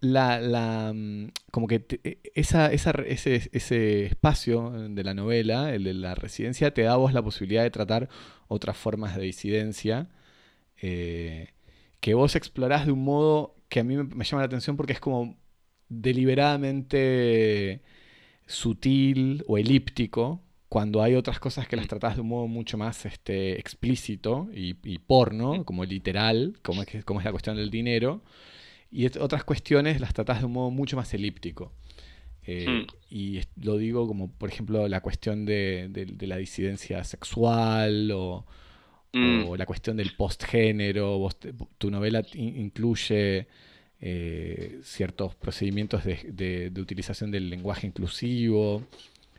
la, mm, como que e, esa, ese, espacio de la novela, el de la residencia, te da a vos la posibilidad de tratar otras formas de disidencia eh, que vos explorás de un modo que a mí me llama la atención porque es como deliberadamente sutil o elíptico, cuando hay otras cosas que las tratas de un modo mucho más este, explícito y, porno, como literal, como es, como es la cuestión del dinero, y otras cuestiones las tratas de un modo mucho más elíptico. Eh, mm. Y lo digo como, por ejemplo, la cuestión de, la disidencia sexual o, mm. la cuestión del postgénero. tu novela incluye eh, ciertos procedimientos de, utilización del lenguaje inclusivo.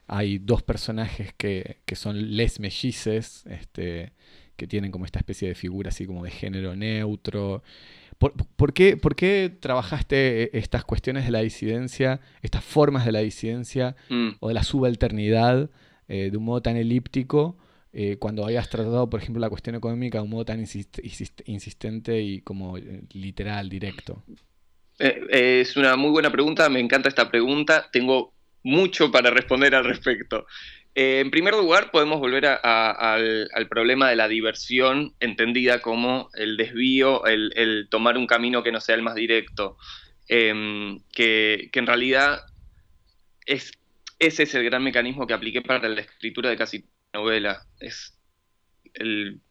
Hay dos personajes que, son les mellices, este, que tienen como esta especie de figura así como de género neutro. ¿Por, qué, ¿Por, qué, trabajaste estas cuestiones de la disidencia, estas formas de la disidencia mm. o de la subalternidad eh, de un modo tan elíptico eh, cuando hayas tratado, por ejemplo, la cuestión económica de un modo tan insistente y como literal, directo? Eh, es una muy buena pregunta, me encanta esta pregunta, tengo mucho para responder al respecto. Eh, en primer lugar, podemos volver al, problema de la diversión, entendida como el desvío, el, tomar un camino que no sea el más directo, em, que, en realidad es, ese es el gran mecanismo que apliqué para la escritura de casi novela. Es el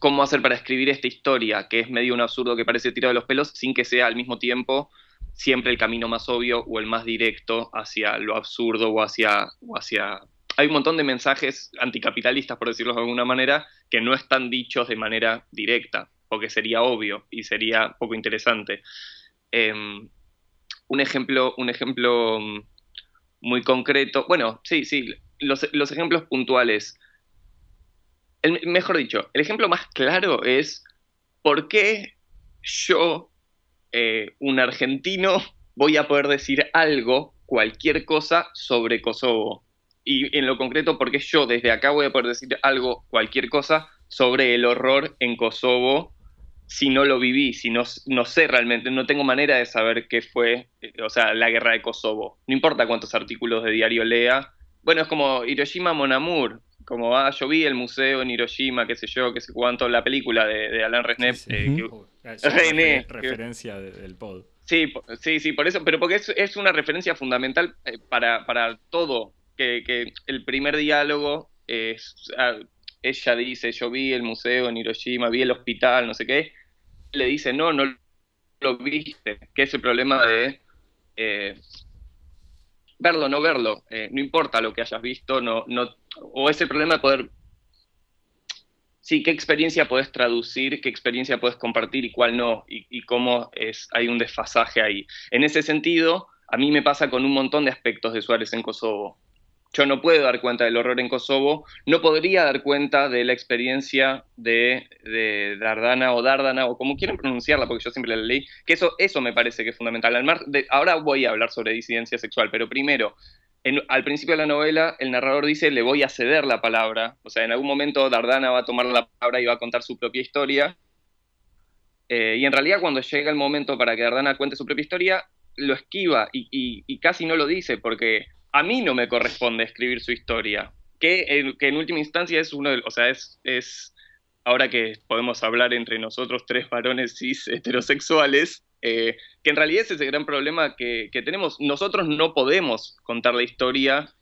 cómo hacer para escribir esta historia, que es medio un absurdo que parece tirado de los pelos, sin que sea al mismo tiempo siempre el camino más obvio o el más directo hacia lo absurdo o hacia, o hacia... Hay un montón de mensajes anticapitalistas, por decirlo de alguna manera, que no están dichos de manera directa, porque sería obvio y sería poco interesante. Em, un, ejemplo, un ejemplo mm, muy concreto, bueno, sí, sí, los, los ejemplos puntuales. El, mejor dicho, el ejemplo más claro es por qué yo eh, un argentino, voy a poder decir algo, cualquier cosa sobre Kosovo. Y en lo concreto, porque yo desde acá voy a poder decir algo, cualquier cosa sobre el horror en Kosovo si no lo viví, si no, no sé realmente, no tengo manera de saber qué fue, eh, o sea, la guerra de Kosovo. No importa cuántos artículos de diario lea. Bueno, es como Hiroshima Monamur, como, ah, yo vi el museo en Hiroshima, qué sé yo, qué sé cuánto, la película de, de Alain Resnais. Eh, René. referencia del pod. Sí, sí, sí, por eso, pero porque es, una referencia fundamental eh, para, para todo, que, que, el primer diálogo es, ah, ella dice, yo vi el museo en Hiroshima, vi el hospital, no sé qué, le dice, no, no lo viste, que es el problema de eh, verlo, no verlo, no importa lo que hayas visto, no, no o ese problema de poder, sí, qué experiencia puedes traducir, qué experiencia puedes compartir y cuál no, y, cómo es, hay un desfasaje ahí. En ese sentido, a mí me pasa con un montón de aspectos de Suárez en Kosovo. Yo no puedo dar cuenta del horror en Kosovo, no podría dar cuenta de la experiencia de, Dardana o Dardana, o como quieran pronunciarla, porque yo siempre la leí, que eso, eso me parece que es fundamental. ahora voy a hablar sobre disidencia sexual, pero primero, al principio de la novela, el narrador dice, le voy a ceder la palabra. O sea, en algún momento Dardana va a tomar la palabra y va a contar su propia historia. Eh, y en realidad cuando llega el momento para que Dardana cuente su propia historia, lo esquiva y, casi no lo dice, porque a mí no me corresponde escribir su historia. Que, en última instancia es uno de, o sea, es, es, ahora que podemos hablar entre nosotros tres varones cis heterosexuales, eh, que en realidad es ese gran problema que, tenemos. Nosotros no podemos contar la historia,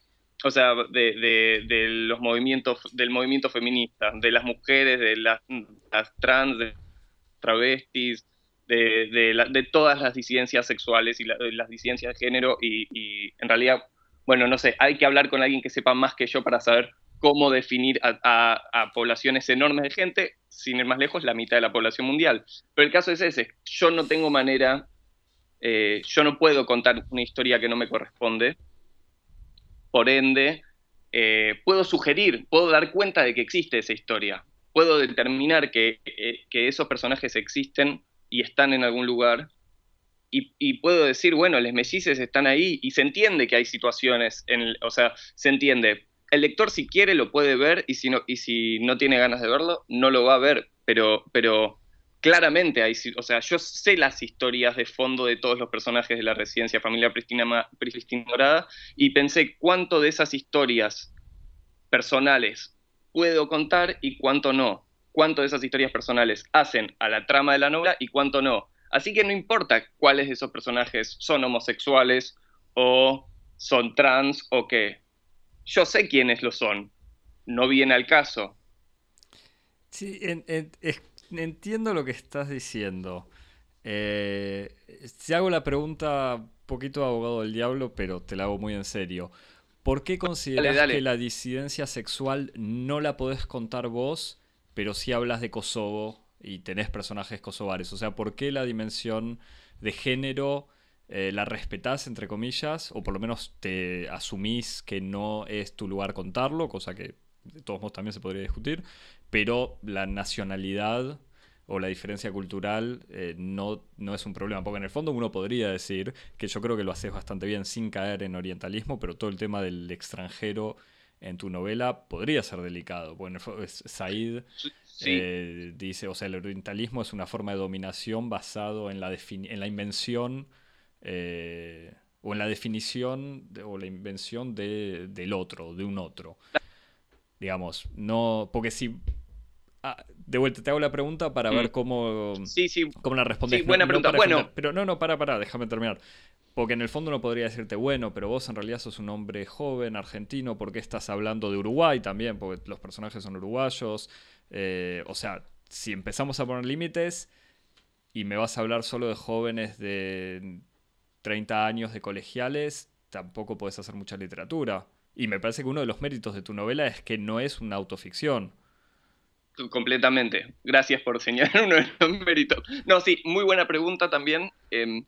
o sea, de, los movimientos, del movimiento feminista, de las mujeres, de las, trans, de travestis, de, todas las disidencias sexuales y las disidencias de género, y en realidad, bueno, no sé, hay que hablar con alguien que sepa más que yo para saber cómo definir a, poblaciones enormes de gente, sin ir más lejos, la mitad de la población mundial. Pero el caso es ese, yo no tengo manera, eh, yo no puedo contar una historia que no me corresponde, por ende, eh, puedo sugerir, puedo dar cuenta de que existe esa historia, puedo determinar que, eh, esos personajes existen y están en algún lugar, y, puedo decir, bueno, les mellizes están ahí y se entiende que hay situaciones, o sea, se entiende, el lector si quiere lo puede ver y si no, y si no tiene ganas de verlo, no lo va a ver, pero, pero claramente hay, o sea, yo sé las historias de fondo de todos los personajes de la residencia familiar Pristina, Pristina Morada y pensé cuánto de esas historias personales puedo contar y cuánto no. Cuánto de esas historias personales hacen a la trama de la novela y cuánto no. Así que no importa cuáles de esos personajes son homosexuales o son trans o qué yo sé quiénes lo son, no viene al caso. Sí, entiendo lo que estás diciendo. Eh, si hago la pregunta un poquito abogado del diablo, pero te la hago muy en serio. ¿Por qué consideras que la disidencia sexual no la podés contar vos, pero si hablas de Kosovo y tenés personajes kosovares? O sea, ¿por qué la dimensión de género eh, la respetás, entre comillas, o por lo menos te asumís que no es tu lugar contarlo, cosa que de todos modos también se podría discutir, pero la nacionalidad o la diferencia cultural eh, no, no es un problema, porque en el fondo uno podría decir que yo creo que lo haces bastante bien sin caer en orientalismo, pero todo el tema del extranjero en tu novela podría ser delicado, porque Said eh, dice, o sea, el orientalismo es una forma de dominación basado en la, en la invención eh, o en la definición o la invención de, del otro, de un otro. Digamos, no, porque si Ah, de vuelta, te hago la pregunta para ver Mm. cómo, Sí, sí. cómo la respondes. Sí, buena pregunta. Bueno. pero no, no, para, para, déjame terminar. Porque en el fondo no podría decirte, bueno, pero vos en realidad sos un hombre joven, argentino, ¿por qué estás hablando de Uruguay también? Porque los personajes son uruguayos. Eh, o sea, si empezamos a poner límites y me vas a hablar solo de jóvenes de 30 años de colegiales, tampoco puedes hacer mucha literatura. Y me parece que uno de los méritos de tu novela es que no es una autoficción. Completamente. Gracias por señalar uno de los méritos. No, sí, muy buena pregunta también. Eh,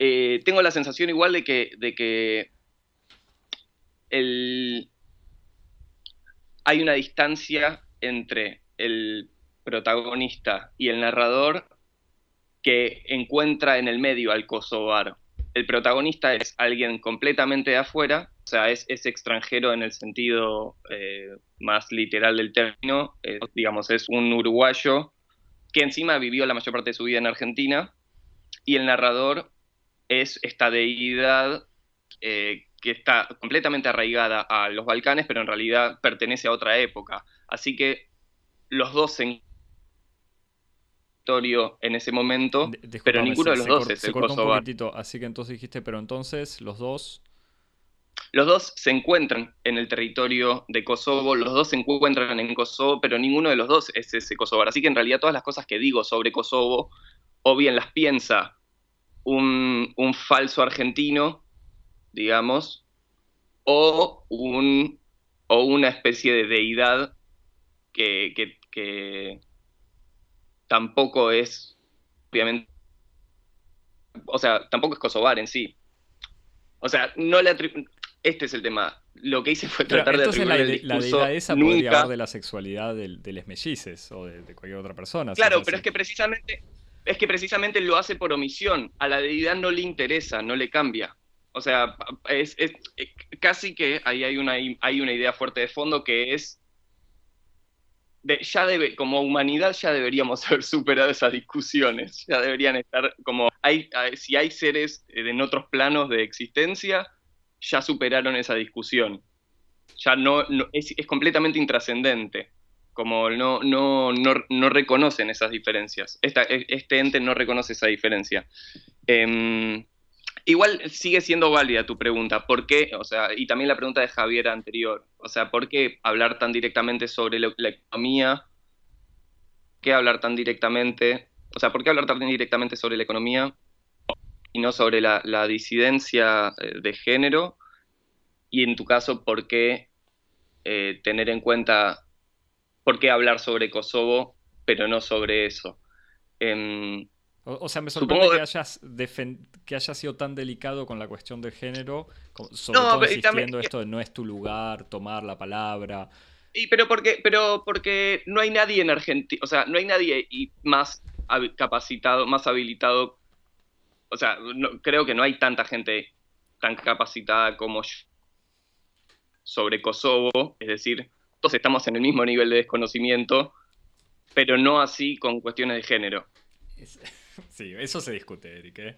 eh, tengo la sensación igual de que, de que hay una distancia entre el protagonista y el narrador que encuentra en el medio al kosovar. El protagonista es alguien completamente de afuera, o sea, es, extranjero en el sentido eh, más literal del término, eh, digamos, es un uruguayo que encima vivió la mayor parte de su vida en Argentina, y el narrador es esta deidad eh, que está completamente arraigada a los Balcanes, pero en realidad pertenece a otra época. Así que los dos se en ese momento, De- pero ninguno de los dos es el kosovar. así que entonces dijiste, pero entonces los dos... Los dos se encuentran en el territorio de Kosovo, los dos se encuentran en Kosovo, pero ninguno de los dos es ese kosovar. Así que en realidad todas las cosas que digo sobre Kosovo, o bien las piensa un, un falso argentino, digamos, o, un, o una especie de deidad que, que- que tampoco es, obviamente, o sea, tampoco es kosovar en sí. O sea, no le atribu- Este es el tema. Lo que hice fue Pero tratar de entonces la, atribuir el la discurso deidad esa podría hablar de la sexualidad de, los mellices o de, de cualquier otra persona. Claro, pero es que precisamente es que precisamente lo hace por omisión. A la deidad no le interesa, no le cambia. O sea, es, es- eh, casi que ahí hay una, hay una idea fuerte de fondo que es ya como humanidad ya deberíamos haber superado esas discusiones. Ya deberían estar como hay, hay- si hay seres eh, en otros planos de existencia, ya superaron esa discusión. Ya no, es, completamente intrascendente como no, no, no, no reconocen esas diferencias. E- este ente no reconoce esa diferencia. Em, igual sigue siendo válida tu pregunta, ¿por qué? O sea, y también la pregunta de Javier anterior, o sea, ¿por qué hablar tan directamente sobre la economía? ¿Por qué hablar tan directamente? O sea, ¿por qué hablar tan directamente sobre la economía y no sobre la, la disidencia eh, de género? Y en tu caso, ¿por qué eh, tener en cuenta ¿por qué hablar sobre Kosovo, pero no sobre eso? Em, O, o sea, me sorprende que que- hayas, que hayas sido tan delicado con la cuestión del género, sobre No, todo pero también- insistiendo esto de no es tu lugar, tomar la palabra. y, pero, porque, pero porque no hay nadie en Argentina, o sea, no hay nadie y más capacitado, más habilitado, o sea, no- creo que no hay tanta gente tan capacitada como yo sobre Kosovo, es decir, todos estamos en el mismo nivel de desconocimiento, pero no así con cuestiones de género. Sí, eso se discute, Eric. ¿eh?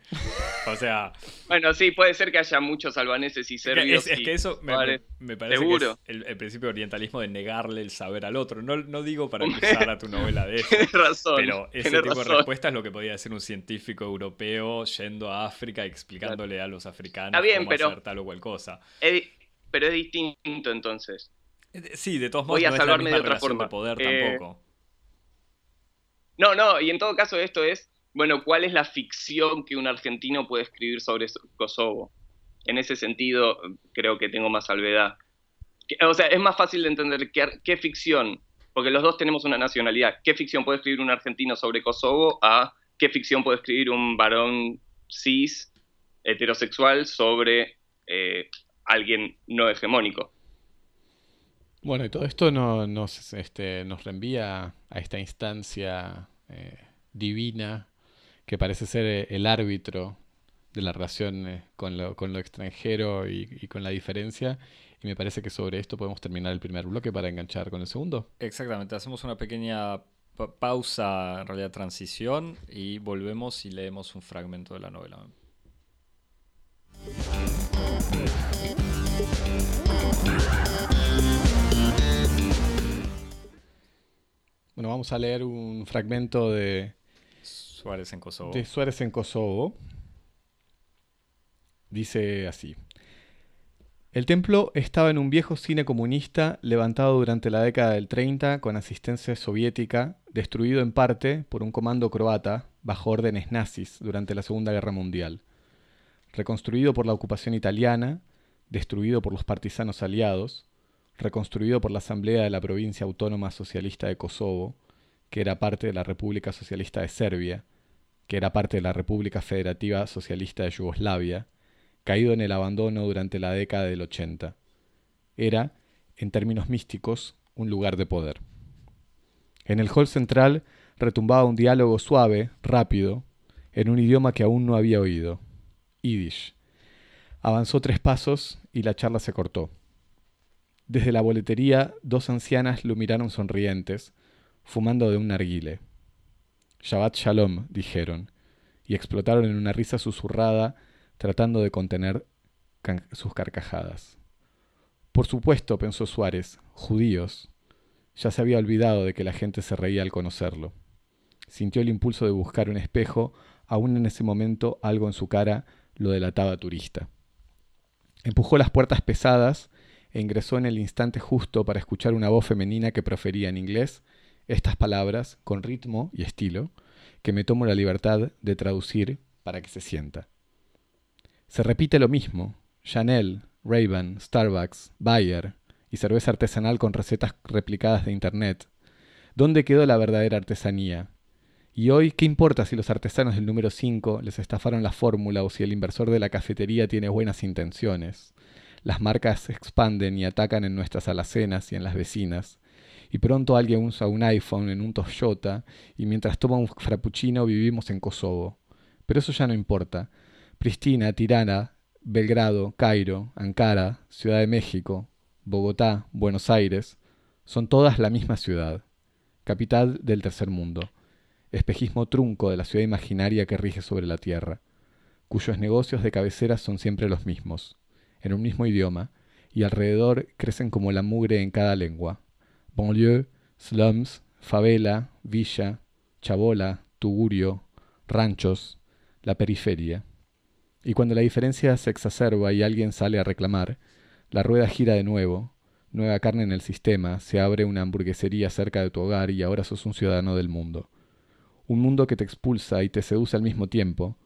O sea, Bueno, sí, puede ser que haya muchos albaneses y serbios. es- que eso me, parece Seguro. que es el, el principio de orientalismo de negarle el saber al otro. No, no digo para acusar a tu novela de eso. Tienes razón. Pero ese tipo de respuesta es lo que podría decir un científico europeo yendo a África explicándole a los africanos Está bien, cómo pero- hacer tal o cual cosa. Es- pero es distinto entonces. Eh, Sí, de todos modos Voy a no es la salvarme misma de otra forma. de poder Eh, tampoco. No, no, y en todo caso esto es, bueno, ¿cuál es la ficción que un argentino puede escribir sobre so- Kosovo? En ese sentido, creo que tengo más salvedad. O sea, es más fácil de entender qué, ficción, porque los dos tenemos una nacionalidad, qué ficción puede escribir un argentino sobre Kosovo a qué ficción puede escribir un varón cis, heterosexual, sobre eh, alguien no hegemónico. Bueno, y todo esto no- nos, este, reenvía a esta instancia eh, divina que parece ser eh, el árbitro de la relación con lo, con lo extranjero y, y con la diferencia. Y me parece que sobre esto podemos terminar el primer bloque para enganchar con el segundo. Exactamente, hacemos una pequeña pa- pausa, en realidad transición, y volvemos y leemos un fragmento de la novela. Bueno, vamos a leer un fragmento de, Suárez en Kosovo. de Suárez en Kosovo. Dice así. El templo estaba en un viejo cine comunista levantado durante la década del 30 con asistencia soviética, destruido en parte por un comando croata bajo órdenes nazis durante la Segunda Guerra Mundial. Reconstruido por la ocupación italiana, destruido por los partisanos aliados, reconstruido por la Asamblea de la Provincia Autónoma Socialista de Kosovo, que era parte de la República Socialista de Serbia, que era parte de la República Federativa Socialista de Yugoslavia, caído en el abandono durante la década del 80. Era, en términos místicos, un lugar de poder. En el hall central retumbaba un diálogo suave, rápido, en un idioma que aún no había oído, Yiddish. Avanzó tres pasos y la charla se cortó. Desde la boletería, dos ancianas lo miraron sonrientes, fumando de un narguile. Shabbat Shalom, dijeron, y explotaron en una risa susurrada, tratando de contener sus carcajadas. Por supuesto, pensó Suárez, judíos. Ya se había olvidado de que la gente se reía al conocerlo. Sintió el impulso de buscar un espejo, aún en ese momento algo en su cara lo delataba turista. Empujó las puertas pesadas e ingresó en el instante justo para escuchar una voz femenina que profería en inglés estas palabras con ritmo y estilo que me tomo la libertad de traducir para que se sienta. Se repite lo mismo. Chanel, Ray-Ban, Starbucks, Bayer y cerveza artesanal con recetas replicadas de Internet. ¿Dónde quedó la verdadera artesanía? Y hoy, ¿qué importa si los artesanos del número 5 les estafaron la fórmula o si el inversor de la cafetería tiene buenas intenciones? Las marcas se expanden y atacan en nuestras alacenas y en las vecinas. Y pronto alguien usa un iPhone en un Toyota y mientras toma un frappuccino vivimos en Kosovo. Pero eso ya no importa. Pristina, Tirana, Belgrado, Cairo, Ankara, Ciudad de México, Bogotá, Buenos Aires, son todas la misma ciudad, capital del tercer mundo, espejismo trunco de la ciudad imaginaria que rige sobre la tierra, cuyos negocios de cabecera son siempre los mismos, en un mismo idioma, y alrededor crecen como la mugre en cada lengua. Banlieue, slums, favela, villa, chabola, tugurio, ranchos, la periferia. Y cuando la diferencia se exacerba y alguien sale a reclamar, la rueda gira de nuevo, nueva carne en el sistema, se abre una hamburguesería cerca de tu hogar y ahora sos un ciudadano del mundo. Un mundo que te expulsa y te seduce al mismo tiempo,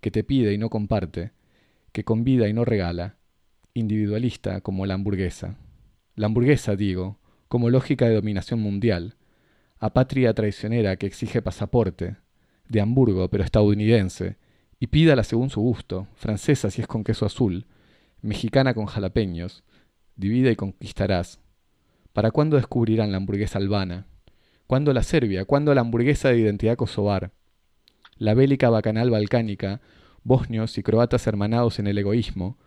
que te pide y no comparte, que convida y no regala, individualista como la hamburguesa. La hamburguesa, digo, como lógica de dominación mundial, a patria traicionera que exige pasaporte, de Hamburgo pero estadounidense, y pídala según su gusto, francesa si es con queso azul, mexicana con jalapeños, divide y conquistarás. ¿Para cuándo descubrirán la hamburguesa albana? ¿Cuándo la serbia? ¿Cuándo la hamburguesa de identidad kosovar? La bélica bacanal balcánica, bosnios y croatas hermanados en el egoísmo,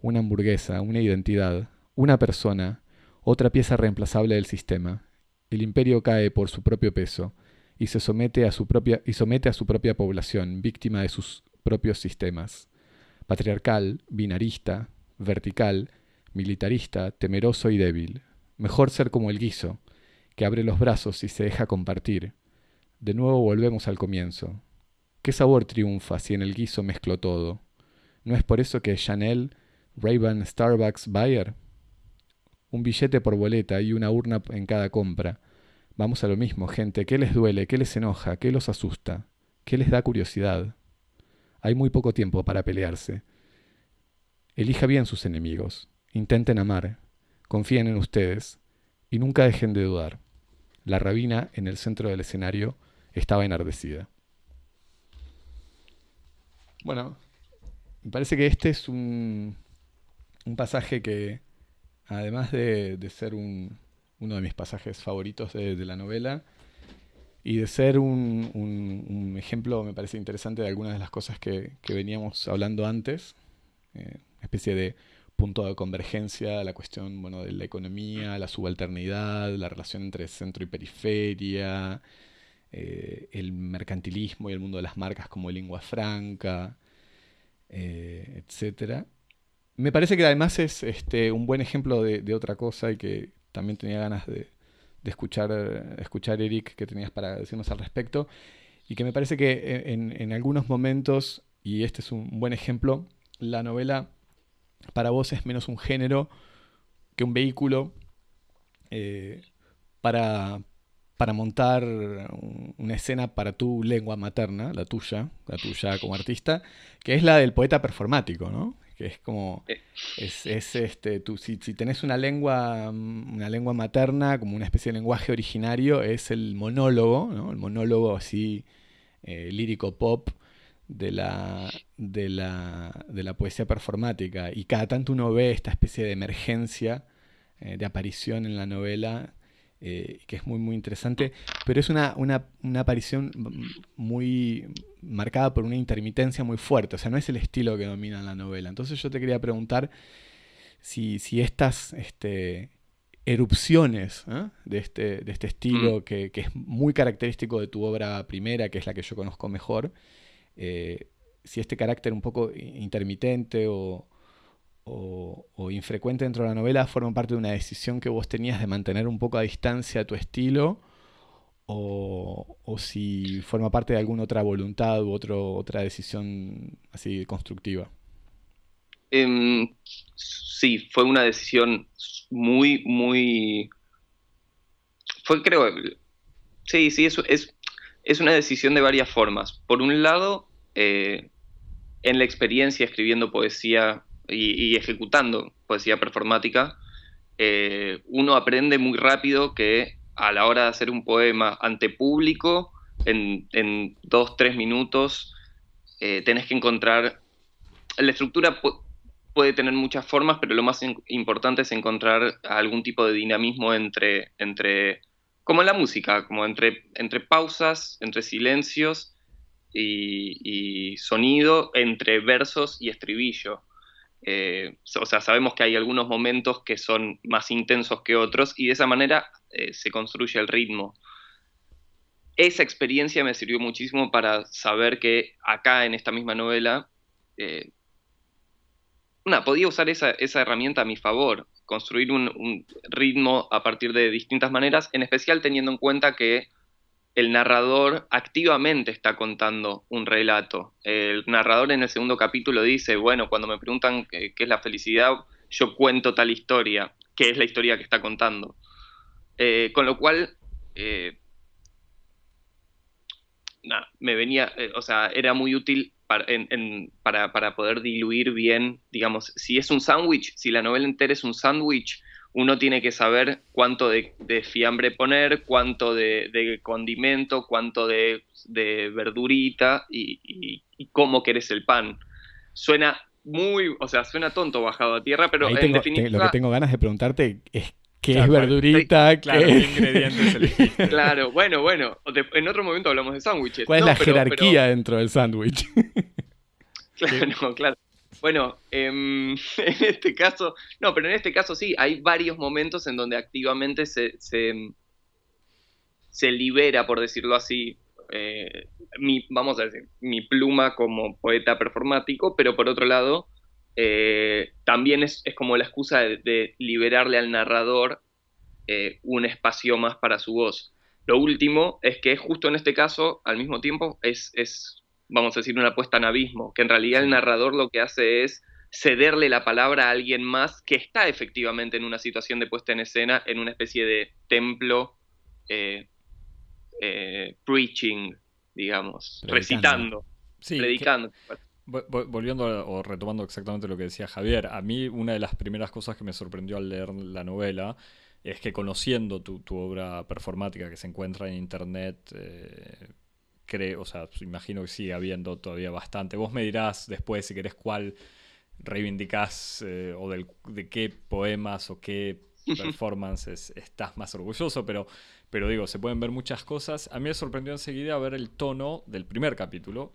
una hamburguesa, una identidad, una persona, otra pieza reemplazable del sistema. El imperio cae por su propio peso y se somete a su propia y somete a su propia población, víctima de sus propios sistemas. Patriarcal, binarista, vertical, militarista, temeroso y débil. Mejor ser como el guiso, que abre los brazos y se deja compartir. De nuevo volvemos al comienzo. ¿Qué sabor triunfa si en el guiso mezclo todo? ¿No es por eso que Chanel, Ray-Ban, Starbucks, Bayer? Un billete por boleta y una urna en cada compra. Vamos a lo mismo, gente. ¿Qué les duele? ¿Qué les enoja? ¿Qué los asusta? ¿Qué les da curiosidad? Hay muy poco tiempo para pelearse. Elija bien sus enemigos. Intenten amar. Confíen en ustedes. Y nunca dejen de dudar. La rabina en el centro del escenario estaba enardecida. Bueno, me parece que este es un, un pasaje que, además de, ser un, uno de mis pasajes favoritos de, la novela, y de ser un, ejemplo, me parece interesante, de algunas de las cosas que, veníamos hablando antes, eh, una especie de punto de convergencia, la cuestión bueno, de la economía, la subalternidad, la relación entre centro y periferia, eh, el mercantilismo y el mundo de las marcas como lengua franca, eh, etcétera. Me parece que además es este, un buen ejemplo de, de otra cosa y que también tenía ganas de, escuchar, escuchar, Eric, que tenías para decirnos al respecto. Y que me parece que en, algunos momentos, y este es un buen ejemplo, la novela para vos es menos un género que un vehículo eh, para, para montar una escena para tu lengua materna, la tuya, la tuya como artista, que es la del poeta performático, ¿no? Que es como, es, este, tú, si, si, tenés una lengua, una lengua materna, como una especie de lenguaje originario, es el monólogo, ¿no? El monólogo así eh, lírico pop de la, de, la, de la poesía performática. Y cada tanto uno ve esta especie de emergencia, eh, de aparición en la novela, eh, que es muy, muy interesante, pero es una, aparición muy marcada por una intermitencia muy fuerte, o sea, no es el estilo que domina la novela. Entonces yo te quería preguntar si, estas este, erupciones ¿eh? de, este, de este estilo mm. que, es muy característico de tu obra primera, que es la que yo conozco mejor, eh, si este carácter un poco intermitente o, o, infrecuente dentro de la novela forma parte de una decisión que vos tenías de mantener un poco a distancia tu estilo o, si forma parte de alguna otra voluntad u otra decisión así constructiva. Em, sí, fue una decisión muy, muy... Fue, creo, sí, sí, es, es, es una decisión de varias formas. Por un lado, eh, en la experiencia escribiendo poesía y, ejecutando poesía performática, eh, uno aprende muy rápido que a la hora de hacer un poema ante público, en, dos, tres minutos, eh, tenés que encontrar... La estructura puede tener muchas formas, pero lo más importante es encontrar algún tipo de dinamismo entre, entre como en la música, como entre, entre pausas, entre silencios y sonido, entre versos y estribillo. Eh, o sea, sabemos que hay algunos momentos que son más intensos que otros y de esa manera eh, se construye el ritmo. Esa experiencia me sirvió muchísimo para saber que acá en esta misma novela, eh, podía usar esa, herramienta a mi favor, construir un ritmo a partir de distintas maneras, en especial teniendo en cuenta que el narrador activamente está contando un relato. El narrador en el segundo capítulo dice, bueno, cuando me preguntan qué, es la felicidad, yo cuento tal historia, que es la historia que está contando. Eh, con lo cual, eh, me venía, eh, o sea, era muy útil para, para, para poder diluir bien, digamos, si es un sándwich, si la novela entera es un sándwich, uno tiene que saber cuánto de, fiambre poner, cuánto de, condimento, cuánto de, verdurita y, cómo querés el pan. Suena muy, o sea, suena tonto bajado a tierra, pero en definitiva... lo que tengo ganas de preguntarte es qué es verdurita, claro, qué, ingredientes elegiste. Claro, bueno, bueno, en otro momento hablamos de sándwiches. ¿Cuál es la jerarquía dentro del sándwich? claro, claro. Bueno, em, en este caso, no, pero en este caso sí, hay varios momentos en donde activamente se, se, libera, por decirlo así, eh, mi, vamos a decir, mi pluma como poeta performático, pero por otro lado, eh, también es, como la excusa de, liberarle al narrador eh, un espacio más para su voz. Lo último es que justo en este caso, al mismo tiempo, es, es vamos a decir, una apuesta en abismo, que en realidad el narrador lo que hace es cederle la palabra a alguien más que está efectivamente en una situación de puesta en escena, en una especie de templo eh, eh, preaching, digamos, recitando, predicando. Volviendo o retomando exactamente lo que decía Javier, a mí una de las primeras cosas que me sorprendió al leer la novela es que conociendo tu, obra performática que se encuentra en internet, eh, creo, o sea, imagino que sigue habiendo todavía bastante. Vos me dirás después si querés cuál reivindicás eh, o de qué poemas o qué performances estás más orgulloso, pero, pero digo, se pueden ver muchas cosas. A mí me sorprendió enseguida ver el tono del primer capítulo,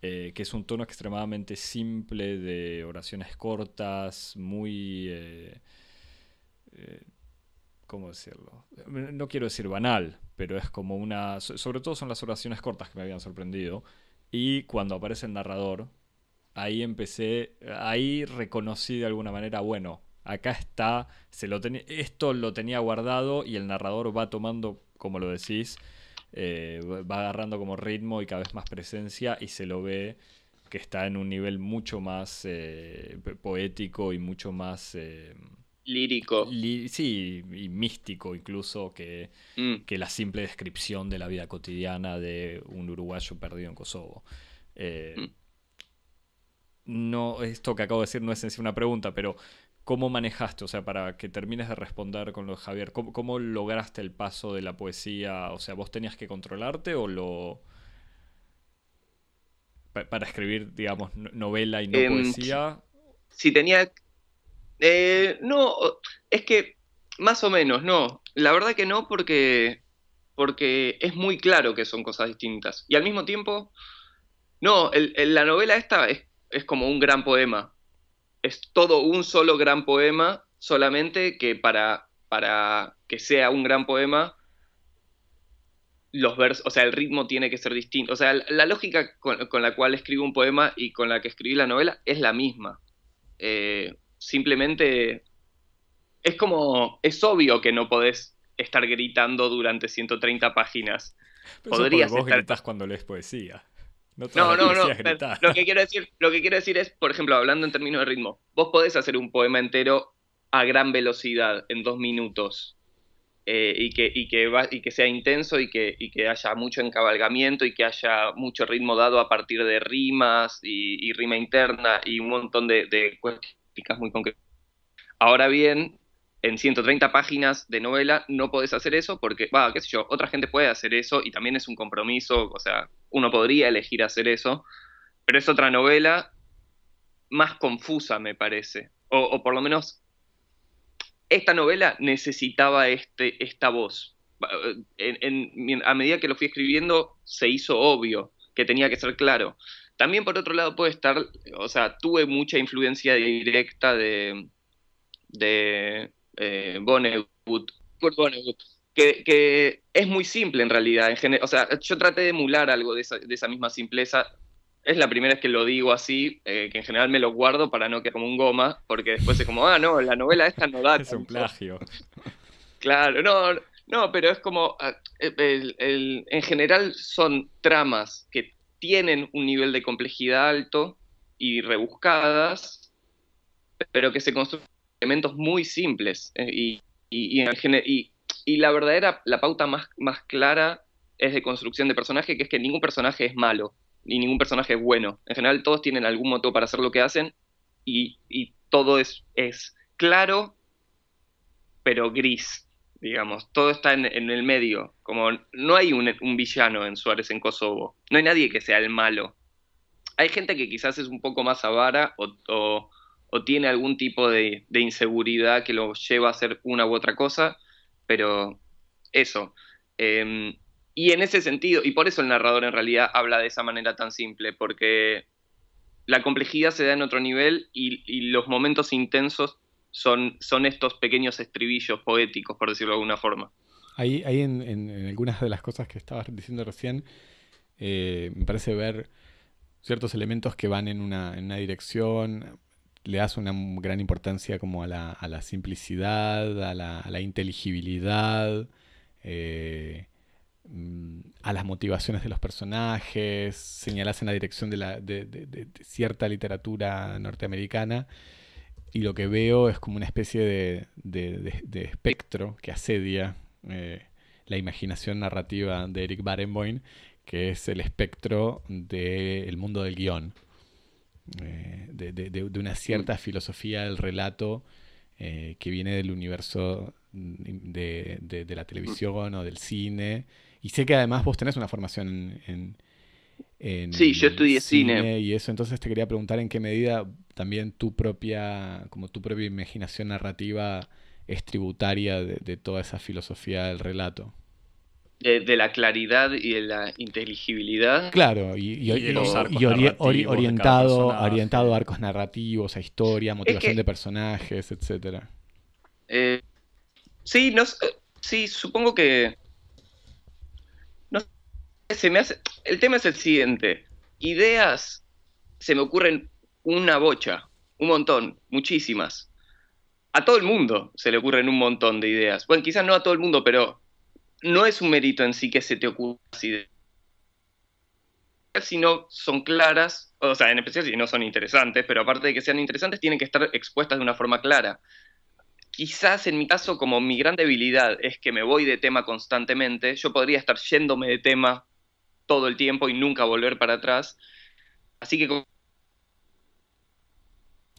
eh, que es un tono extremadamente simple de oraciones cortas, muy... Eh, ¿Cómo decirlo? No quiero decir banal, pero es como una... Sobre todo son las oraciones cortas que me habían sorprendido. Y cuando aparece el narrador, ahí empecé, ahí reconocí de alguna manera, bueno, acá está, se lo esto lo tenía guardado y el narrador va tomando, como lo decís, eh, va agarrando como ritmo y cada vez más presencia y se lo ve que está en un nivel mucho más eh, poético y mucho más... Eh, Lírico. sí, y místico incluso que, mm. que, la simple descripción de la vida cotidiana de un uruguayo perdido en Kosovo. Mm. No, esto que acabo de decir no es en sí una pregunta, pero ¿cómo manejaste? O sea, para que termines de responder con lo de Javier, ¿cómo, ¿cómo, lograste el paso de la poesía? O sea, ¿vos tenías que controlarte o lo para escribir, digamos, novela y no em, poesía? Si tenía... Eh, no, es que más o menos, no. La verdad que no, porque, porque es muy claro que son cosas distintas. Y al mismo tiempo, no, la novela esta es, es como un gran poema. Es todo un solo gran poema, solamente que para, para que sea un gran poema los versos, o sea, el ritmo tiene que ser distinto. O sea, la lógica con, la cual escribo un poema y con la que escribí la novela es la misma. Eh, simplemente es como, es obvio que no podés estar gritando durante 130 páginas. Podrías vos gritas cuando lees poesía. No, no, no. lo, que quiero decir, lo que quiero decir es, por ejemplo, hablando en términos de ritmo, vos podés hacer un poema entero a gran velocidad en dos minutos eh, y, que, y, que y que sea intenso y que, y que haya mucho encabalgamiento y que haya mucho ritmo dado a partir de rimas y, rima interna y un montón de, de cuestiones muy concretas. Ahora bien, en 130 páginas de novela no podés hacer eso porque, va, qué sé yo, otra gente puede hacer eso y también es un compromiso, o sea, uno podría elegir hacer eso, pero es otra novela más confusa, me parece, o, o por lo menos esta novela necesitaba este, esta voz. a medida que lo fui escribiendo, se hizo obvio que tenía que ser claro. También por otro lado puede estar, o sea, tuve mucha influencia directa de, de eh, que, es muy simple en realidad. En o sea, yo traté de emular algo de esa, de esa misma simpleza es la primera vez que lo digo así, eh, que en general me lo guardo para no quedar como un goma, porque después es como, ah, no, la novela esta no da. es un plagio. Claro, no, no, pero es como, ah, en general son tramas que tienen un nivel de complejidad alto y rebuscadas, pero que se construyen elementos muy simples. Eh, y, y, y, y, la verdadera, la pauta más, más clara es de construcción de personaje, que es que ningún personaje es malo y ningún personaje es bueno. En general todos tienen algún motivo para hacer lo que hacen y, todo es, es, claro, pero gris, digamos. Todo está en, el medio. Como no hay un, villano en Suárez en Kosovo. No hay nadie que sea el malo. Hay gente que quizás es un poco más avara o, o, tiene algún tipo de, inseguridad que lo lleva a hacer una u otra cosa, pero eso. Em, y en ese sentido, y por eso el narrador en realidad habla de esa manera tan simple, porque la complejidad se da en otro nivel y, los momentos intensos son, son estos pequeños estribillos poéticos, por decirlo de alguna forma. Ahí, ahí en, algunas de las cosas que estabas diciendo recién, eh, me parece ver ciertos elementos que van en una, dirección, le das una gran importancia como a la, simplicidad, a la, inteligibilidad. Eh, Mm, a las motivaciones de los personajes, señalas en la dirección de, la, de, cierta literatura norteamericana y lo que veo es como una especie de, espectro que asedia eh, la imaginación narrativa de Eric Barenboim, que es el espectro del mundo del guion, eh, de, una cierta mm. filosofía del relato eh, que viene del universo mm, de, la televisión o del cine y sé que además vos tenés una formación en... sí, yo estudié cine, Y eso, entonces te quería preguntar en qué medida también tu propia, como tu propia imaginación narrativa es tributaria de, toda esa filosofía del relato. De, la claridad y de la inteligibilidad. Claro, y, orientado, orientado a arcos narrativos, a historia, motivación de personajes, etcétera. Eh, sí, no, sí, supongo que El tema es el siguiente. Ideas se me ocurren una bocha, un montón, muchísimas. a todo el mundo se le ocurren un montón de ideas. Bueno, quizás no a todo el mundo, pero no es un mérito en sí que se te ocurra así si no son claras, o sea, en especial si no son interesantes, pero aparte de que sean interesantes, tienen que estar expuestas de una forma clara. Quizás en mi caso, como mi gran debilidad es que me voy de tema constantemente, yo podría estar yéndome de tema todo el tiempo y nunca volver para atrás. Así que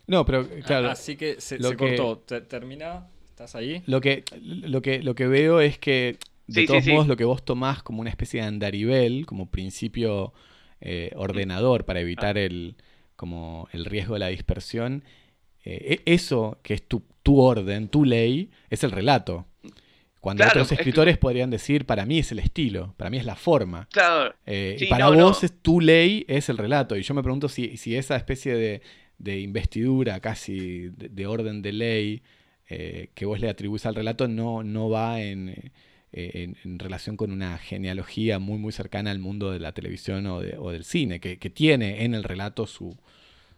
no, pero claro. Así que se, cortó. ¿Termina? ¿Estás ahí? Lo que, lo que, lo que veo es que, de todos modos, lo que vos tomás como una especie de andarivel, como principio eh, ordenador para evitar el, como el riesgo de la dispersión, eh, e, eso que es tu, tu, orden, tu ley, es el relato. Cuando otros escritores podrían decir, para mí es el estilo, para mí es la forma. Claro. Eh, para vos Es, tu ley es el relato. Y yo me pregunto si, si esa especie de, de investidura casi de, orden de ley eh, que vos le atribuís al relato no, no va en, eh, en, relación con una genealogía muy muy cercana al mundo de la televisión o, del cine, que, tiene en el relato su,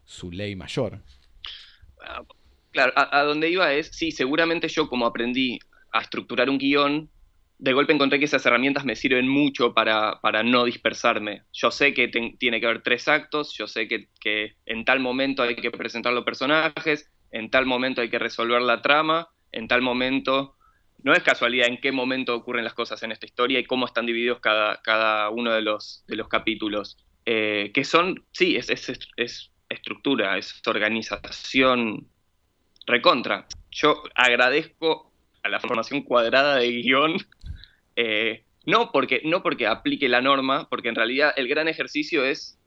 su ley mayor. Ah, claro, a, a, donde iba es, sí, seguramente yo como aprendí a estructurar un guion, de golpe encontré que esas herramientas me sirven mucho para, no dispersarme. Yo sé que tiene que haber tres actos, yo sé que, en tal momento hay que presentar los personajes, en tal momento hay que resolver la trama, en tal momento... No es casualidad en qué momento ocurren las cosas en esta historia y cómo están divididos cada, cada uno de los, de los capítulos. Eh, que son, sí, es, es estructura, es organización recontra. Yo agradezco a la formación cuadrada de guion eh, no, porque, no porque aplique la norma, porque en realidad el gran ejercicio es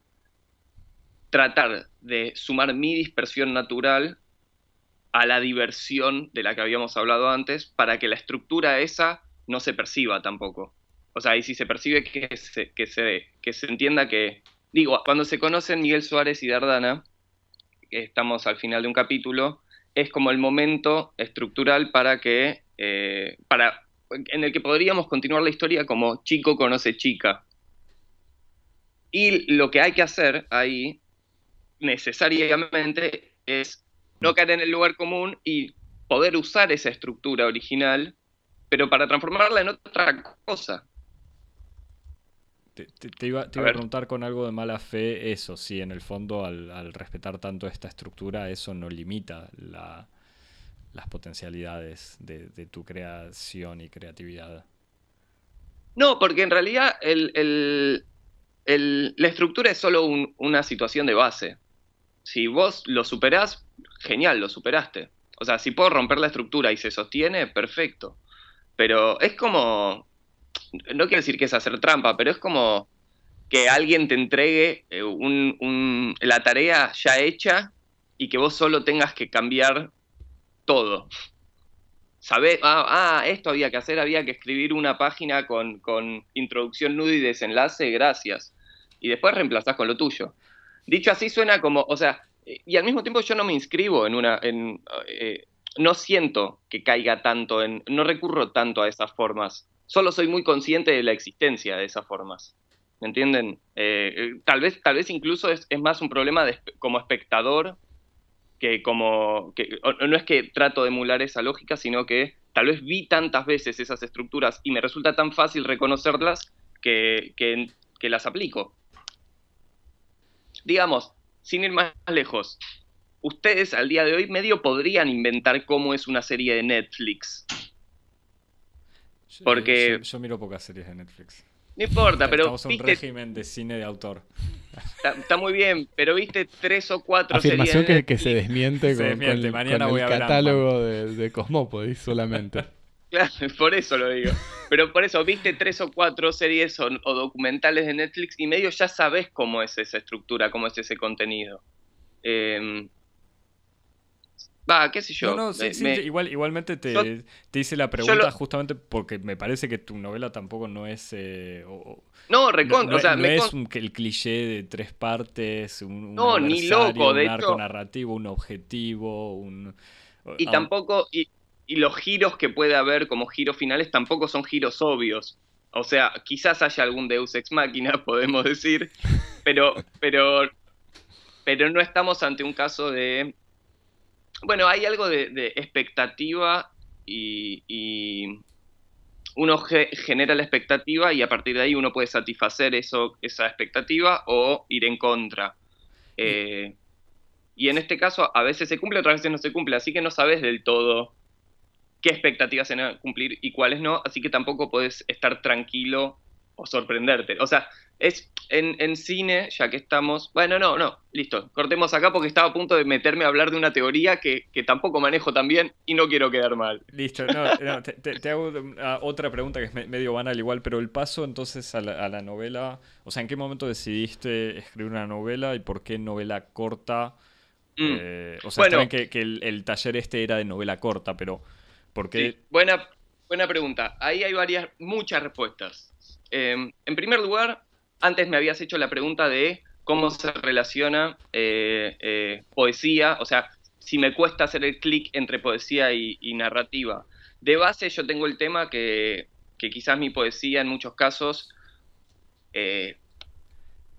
tratar de sumar mi dispersión natural a la diversión de la que habíamos hablado antes, para que la estructura esa no se perciba tampoco. O sea, y si se percibe que se, que se, que se entienda que... Digo, cuando se conocen Miguel Suárez y Dardana, estamos al final de un capítulo, es como el momento estructural para que, eh, para en el que podríamos continuar la historia como chico conoce chica. Y lo que hay que hacer ahí, necesariamente, es no caer en el lugar común y poder usar esa estructura original, pero para transformarla en otra cosa. Te, iba, a, preguntar con algo de mala fe eso, si en el fondo al, al respetar tanto esta estructura, eso no limita la, las potencialidades de, tu creación y creatividad. No, porque en realidad la estructura es solo una situación de base. Si vos lo superás, genial, lo superaste. O sea, si puedo romper la estructura y se sostiene, perfecto. Pero es como, no quiero decir que es hacer trampa, pero es como que alguien te entregue eh, la tarea ya hecha y que vos solo tengas que cambiar todo. Sabés, ah, ah, esto había que hacer, había que escribir una página con, introducción, nudo y desenlace, gracias. Y después reemplazás con lo tuyo. Dicho así suena como, o sea, y al mismo tiempo yo no me inscribo en una, eh, no siento que caiga tanto en, no recurro tanto a esas formas. Solo soy muy consciente de la existencia de esas formas. ¿Me entienden? Eh, eh, tal, vez, tal vez incluso es, más un problema de, como espectador que como, que, no es que trato de emular esa lógica, sino que tal vez vi tantas veces esas estructuras y me resulta tan fácil reconocerlas que, que, las aplico. Digamos, sin ir más lejos, ustedes al día de hoy medio podrían inventar cómo es una serie de Netflix. Porque... yo miro pocas series de Netflix. No importa, pero. Estamos en un régimen de cine de autor. Está, muy bien, pero viste tres o cuatro Afirmación que, que, se desmiente con, el catálogo de, de Cosmópolis solamente. Claro, por eso lo digo. Pero por eso, viste tres o cuatro series o, documentales de Netflix y medio ya sabes cómo es esa estructura, cómo es ese contenido. Eh, Va, qué sé yo. No, no, sí, igual, igualmente te, hice la pregunta justamente porque me parece que tu novela tampoco no es. Eh, no, recontra. o sea, no es el cliché de tres partes, un, no, ni loco, un de arco narrativo, un objetivo, un. Y tampoco. Y, y los giros que puede haber como giros finales tampoco son giros obvios. O sea, quizás haya algún Deus ex máquina, podemos decir, pero, pero, pero no estamos ante un caso de bueno, hay algo de, expectativa y, uno genera la expectativa y a partir de ahí uno puede satisfacer eso, esa expectativa o ir en contra. Eh, y en este caso a veces se cumple, otras veces no se cumple, así que no sabes del todo qué expectativas se van a cumplir y cuáles no, así que tampoco puedes estar tranquilo o sorprenderte. O sea, es en, cine, ya que estamos. Bueno, no, no, listo. Cortemos acá porque estaba a punto de meterme a hablar de una teoría que, tampoco manejo tan bien y no quiero quedar mal. Listo, no, te, hago otra pregunta que es medio banal igual, pero el paso entonces a la, novela. O sea, ¿en qué momento decidiste escribir una novela y por qué novela corta? Mm. Eh, o sea, bueno, que, que el, taller este era de novela corta, pero ¿por qué? buena, buena pregunta. Ahí hay varias, muchas respuestas. Em, en primer lugar, antes me habías hecho la pregunta de cómo se relaciona eh, eh, poesía, o sea, si me cuesta hacer el clic entre poesía y, narrativa. De base yo tengo el tema que, quizás mi poesía en muchos casos, eh,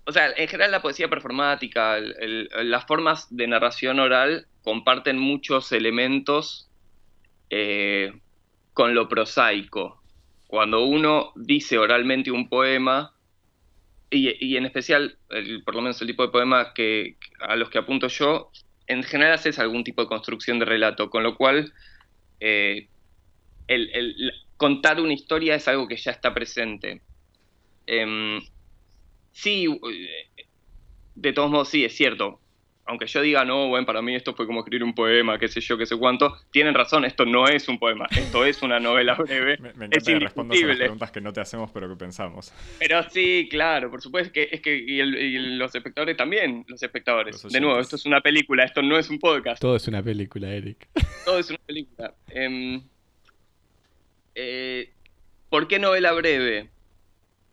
o sea, en general la poesía performática, las formas de narración oral comparten muchos elementos con lo prosaico cuando uno dice oralmente un poema, y, en especial, por lo menos el tipo de poema que, a los que apunto yo, en general haces algún tipo de construcción de relato, con lo cual eh, el, contar una historia es algo que ya está presente. Em, sí, eh, de todos modos, sí, es cierto aunque yo diga, no, bueno, para mí esto fue como escribir un poema, qué sé yo, qué sé cuánto, tienen razón, esto no es un poema, esto es una novela breve. me, me encanta que respondas a las preguntas que no te hacemos, pero que pensamos. Pero sí, claro, por supuesto, que, es que y, los espectadores también, los espectadores. de nuevo, esto es una película, esto no es un podcast. Todo es una película, Eric. Todo es una película. Em, eh, ¿Por qué novela breve?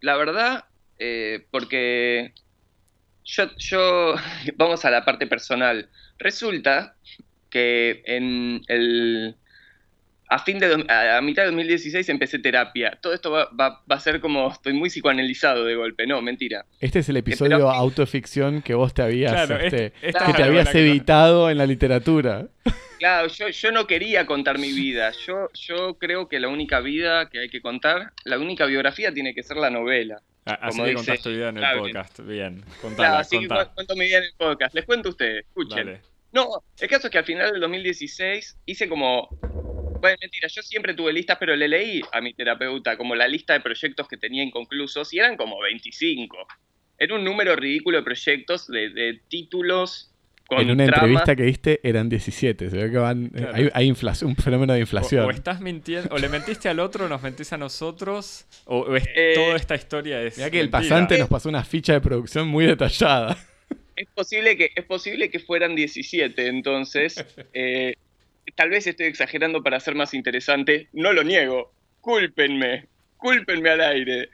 La verdad, eh, porque yo, vamos a la parte personal. Resulta que en el, a fin de a, mitad de 2016 empecé terapia. Todo esto va, a ser como estoy muy psicoanalizado de golpe, no, mentira. Este es el episodio autoficción que vos te habías este, que te habías evitado en la literatura. Claro, yo, yo no quería contar mi vida. Yo, yo creo que la única vida que hay que contar, la única biografía tiene que ser la novela. Ah, así que contaste tu vida en el podcast. Bien, contala, claro, así que cuento mi vida en el podcast. Les cuento a ustedes, escuchen. No, el caso es que al final del 2016 hice como. Bueno, mentira, yo siempre tuve listas, pero le leí a mi terapeuta como la lista de proyectos que tenía inconclusos y eran como 25. Era un número ridículo de proyectos, de títulos en una entrevista que viste eran 17. Se ve que van, hay, inflación, un fenómeno de inflación. O, estás mintiendo, o le mentiste al otro, o nos mentís a nosotros, o, es, eh, toda esta historia es. Mira que el pasante nos pasó una ficha de producción muy detallada. Es posible que, es posible que fueran 17, entonces. Eh, tal vez estoy exagerando para ser más interesante. No lo niego. Cúlpenme. Cúlpenme al aire.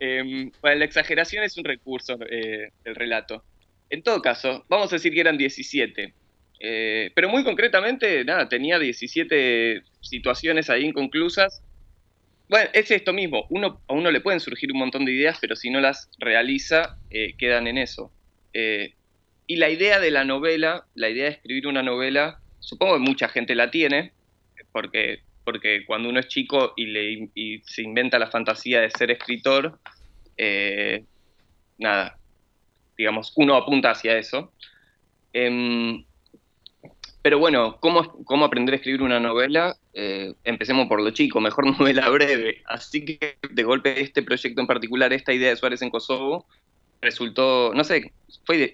Eh, la exageración es un recurso eh, del relato. En todo caso, vamos a decir que eran 17. Eh, pero muy concretamente, nada, tenía 17 situaciones ahí inconclusas. Bueno, es esto mismo. Uno, a uno le pueden surgir un montón de ideas, pero si no las realiza, eh, quedan en eso. Eh, y la idea de la novela, la idea de escribir una novela, supongo que mucha gente la tiene, porque, porque cuando uno es chico y, le, se inventa la fantasía de ser escritor, nada, digamos, uno apunta hacia eso. Em, pero bueno, ¿cómo, ¿cómo, aprender a escribir una novela? Eh, empecemos por lo chico, mejor novela breve. Así que de golpe este proyecto en particular, esta idea de Suárez en Kosovo, resultó, no sé, fue eh,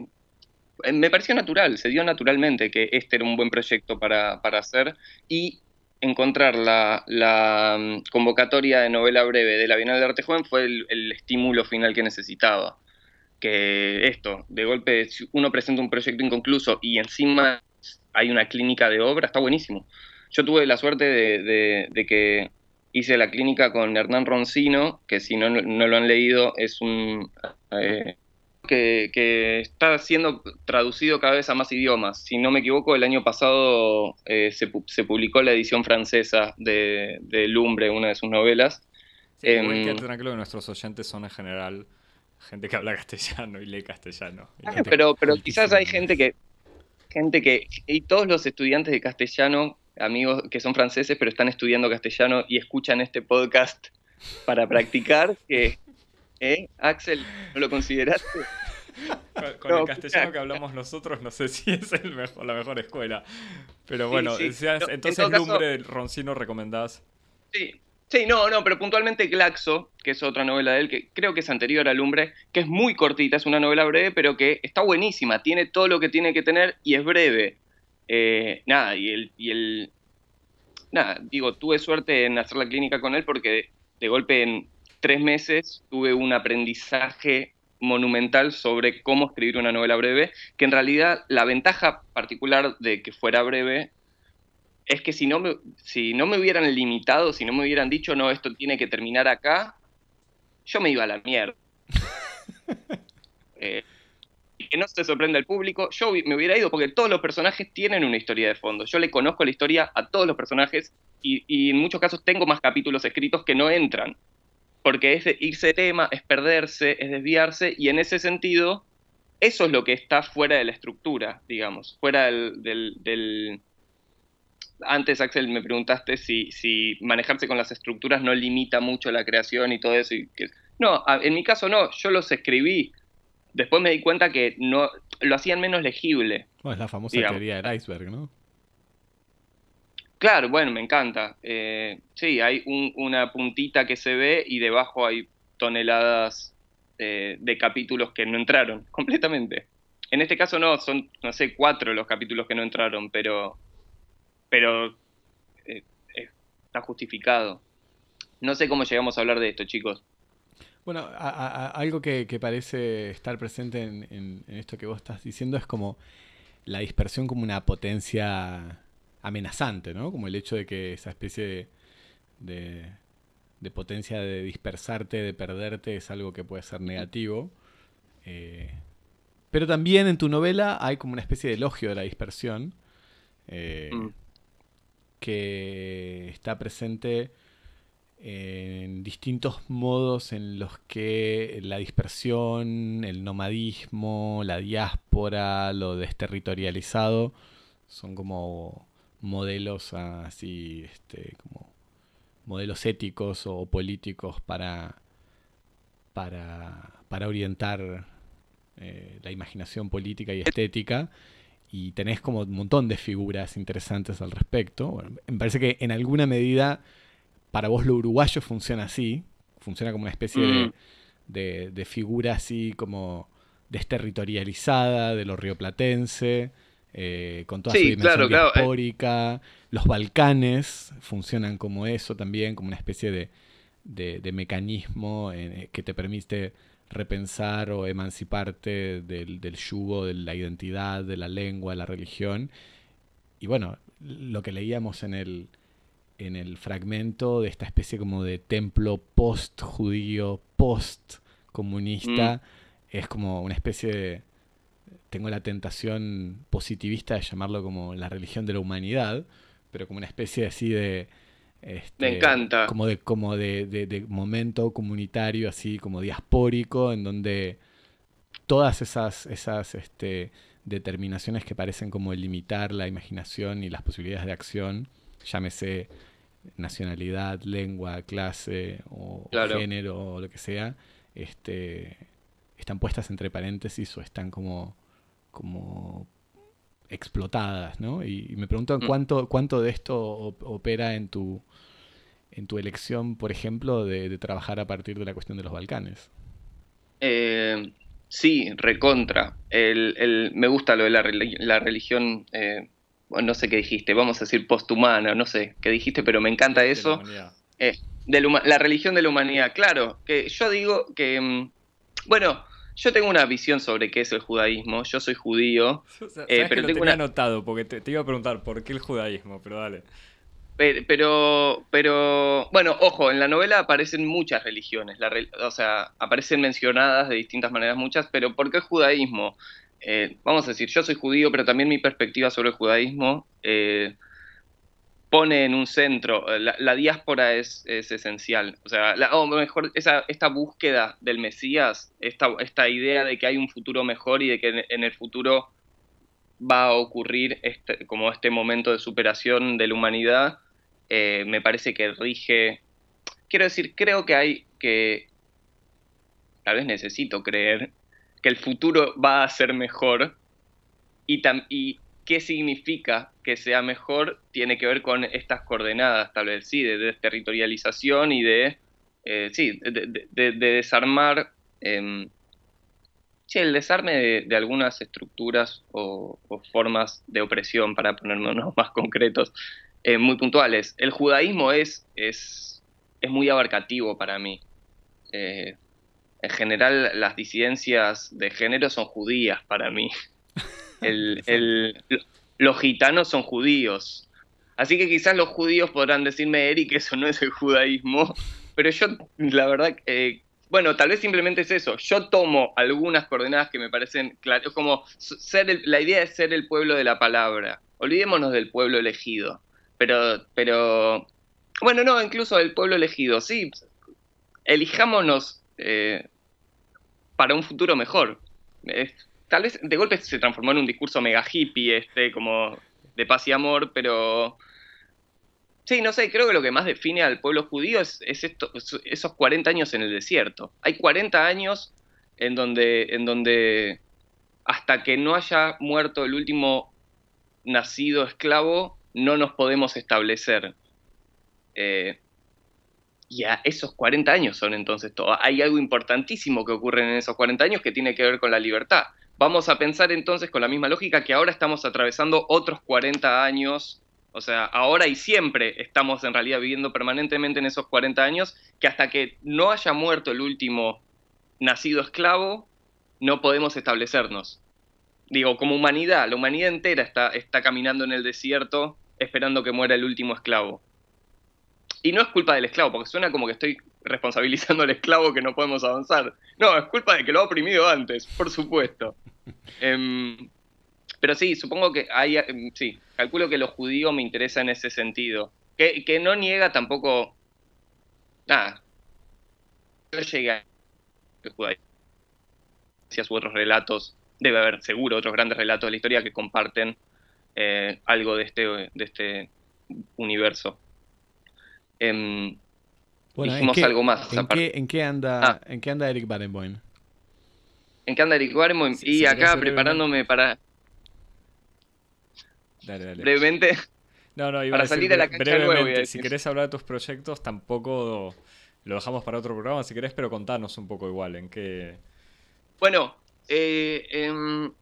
me pareció natural, se dio naturalmente que este era un buen proyecto para, hacer y encontrar la, la, mm, convocatoria de novela breve de la Bienal de Arte Joven fue el estímulo final que necesitaba que esto, de golpe uno presenta un proyecto inconcluso y encima hay una clínica de obra, está buenísimo. Yo tuve la suerte de, que hice la clínica con Hernán Roncino, que si no, no lo han leído es un... Eh, que, está siendo traducido cada vez a más idiomas. Si no me equivoco, el año pasado eh, se, publicó la edición francesa de, de Lumbre, una de sus novelas. Sí, eh, que que nuestros oyentes son en general gente que habla castellano y lee castellano. pero, pero quizás hay gente que gente que, y todos los estudiantes de castellano, amigos que son franceses pero están estudiando castellano y escuchan este podcast para practicar, que, ¿eh? Axel, ¿no lo consideraste? Con, el castellano que hablamos nosotros, no sé si es el mejor, la mejor escuela. Pero bueno, entonces Lumbre, Roncino, recomendás. Sí, Sí, no, no, pero puntualmente Glaxo, que es otra novela de él, que creo que es anterior a Lumbre, que es muy cortita, es una novela breve, pero que está buenísima, tiene todo lo que tiene que tener y es breve. Eh, nada, y el, y el... Nada, digo, tuve suerte en hacer la clínica con él porque de golpe en tres meses tuve un aprendizaje monumental sobre cómo escribir una novela breve, que en realidad la ventaja particular de que fuera breve es que si no, me, si no me hubieran limitado, si no me hubieran dicho, no, esto tiene que terminar acá, yo me iba a la mierda. Eh, y que no se sorprenda el público, yo me hubiera ido porque todos los personajes tienen una historia de fondo. Yo le conozco la historia a todos los personajes y, en muchos casos tengo más capítulos escritos que no entran. Porque es irse de tema, es perderse, es desviarse y en ese sentido, eso es lo que está fuera de la estructura, digamos, fuera del antes, Axel, me preguntaste si, si, manejarse con las estructuras no limita mucho la creación y todo eso. Y que, no, en mi caso no, yo los escribí. Después me di cuenta que no lo hacían menos legible. es la famosa teoría del iceberg, ¿no? Claro, bueno, me encanta. Eh, sí, hay una puntita que se ve y debajo hay toneladas eh, de capítulos que no entraron completamente. En este caso no, son, no sé, cuatro los capítulos que no entraron, pero pero eh, está justificado. No sé cómo llegamos a hablar de esto, chicos. Bueno, algo que, parece estar presente en, esto que vos estás diciendo es como la dispersión como una potencia amenazante, ¿no? Como el hecho de que esa especie de, de, potencia de dispersarte, de perderte, es algo que puede ser negativo. Eh, pero también en tu novela hay como una especie de elogio de la dispersión. Mm que está presente en distintos modos en los que la dispersión, el nomadismo, la diáspora, lo desterritorializado son como modelos así, este, como modelos éticos o políticos para, para, para orientar eh, la imaginación política y estética y tenés como un montón de figuras interesantes al respecto. me parece que en alguna medida para vos lo uruguayo funciona así, funciona como una especie mm. de, figura así como desterritorializada de lo rioplatense, eh, con toda su dimensión eh. Los Balcanes funcionan como eso también, como una especie de, mecanismo eh, que te permite repensar o emanciparte del, yugo de la identidad, de la lengua, de la religión. Y bueno, lo que leíamos en el, en el fragmento de esta especie como de templo post-judío, post-comunista, mm. es como una especie de... Tengo la tentación positivista de llamarlo como la religión de la humanidad, pero como una especie así de este, Me encanta. Como de, como de, momento comunitario, así como diaspórico, en donde todas esas, esas este, determinaciones que parecen como limitar la imaginación y las posibilidades de acción, llámese nacionalidad, lengua, clase o género o lo que sea, este, están puestas entre paréntesis o están como, como explotadas, ¿no? Y, me pregunto mm. cuánto, cuánto de esto opera en tu, en tu elección, por ejemplo, de, trabajar a partir de la cuestión de los Balcanes. Eh, sí, recontra. El, me gusta lo de la, religión, eh, no sé qué dijiste, vamos a decir posthumana, no sé qué dijiste, pero me encanta eso. Eh, de la, religión de la humanidad, claro, que yo digo que, mm, bueno, yo tengo una visión sobre qué es el judaísmo. Yo soy judío. Eh, pero tengo una... anotado porque te, iba a preguntar por qué el judaísmo, pero dale. Pero, pero, bueno, ojo, en la novela aparecen muchas religiones, o sea, aparecen mencionadas de distintas maneras muchas, pero ¿por qué el judaísmo? Eh, vamos a decir, yo soy judío, pero también mi perspectiva sobre el judaísmo eh, pone en un centro, eh, la, diáspora es, esencial, o sea, o mejor, esta búsqueda del Mesías, esta, esta idea de que hay un futuro mejor y de que en, el futuro va a ocurrir este, como este momento de superación de la humanidad, eh, me parece que rige, quiero decir, creo que hay que, tal vez necesito creer, que el futuro va a ser mejor y, y qué significa que sea mejor tiene que ver con estas coordenadas, tal vez, sí, de desterritorialización y de, eh, sí, de, desarmar, em, sí, el desarme de, algunas estructuras o, formas de opresión, para ponernos más concretos, eh, muy puntuales. El judaísmo es, es, es muy abarcativo para mí. Eh, en general, las disidencias de género son judías para mí. los gitanos son judíos. Así que quizás los judíos podrán decirme, Eric, eso no es el judaísmo. Pero yo, la verdad, eh, bueno, tal vez simplemente es eso. Yo tomo algunas coordenadas que me parecen claras, como ser la idea de ser el pueblo de la palabra. Olvidémonos del pueblo elegido. Pero, pero, bueno, no, incluso del pueblo elegido. Sí, elijámonos eh, para un futuro mejor tal vez de golpe se transformó en un discurso mega hippie, este, como de paz y amor, pero... Sí, no sé, creo que lo que más define al pueblo judío es, esto, esos 40 años en el desierto. Hay 40 años en donde, en donde hasta que no haya muerto el último nacido esclavo, no nos podemos establecer. Eh, y a esos 40 años son entonces todo. Hay algo importantísimo que ocurre en esos 40 años que tiene que ver con la libertad. Vamos a pensar entonces con la misma lógica que ahora estamos atravesando otros 40 años, o sea, ahora y siempre estamos en realidad viviendo permanentemente en esos 40 años, que hasta que no haya muerto el último nacido esclavo, no podemos establecernos. Digo, como humanidad, la humanidad entera está, está caminando en el desierto esperando que muera el último esclavo. Y no es culpa del esclavo, porque suena como que estoy responsabilizando al esclavo que no podemos avanzar. No, es culpa de que lo ha oprimido antes, por supuesto. Em, pero sí, supongo que hay, em, sí, calculo que lo judío me interesa en ese sentido. Que, no niega tampoco, nada, no llega a otros relatos, debe haber seguro otros grandes relatos de la historia que comparten eh, algo de este, de este universo. Em, dijimos algo más. ¿en qué, anda, ah. ¿En qué anda Eric Barenboim? ¿En anda Eric Barenboim? y acá preparándome para... Dale, dale. Brevemente... No, no, iba para a salir de la cancha brevemente, si querés hablar de tus proyectos, tampoco lo dejamos para otro programa, si querés, pero contanos un poco igual, en qué... Bueno, eh, em,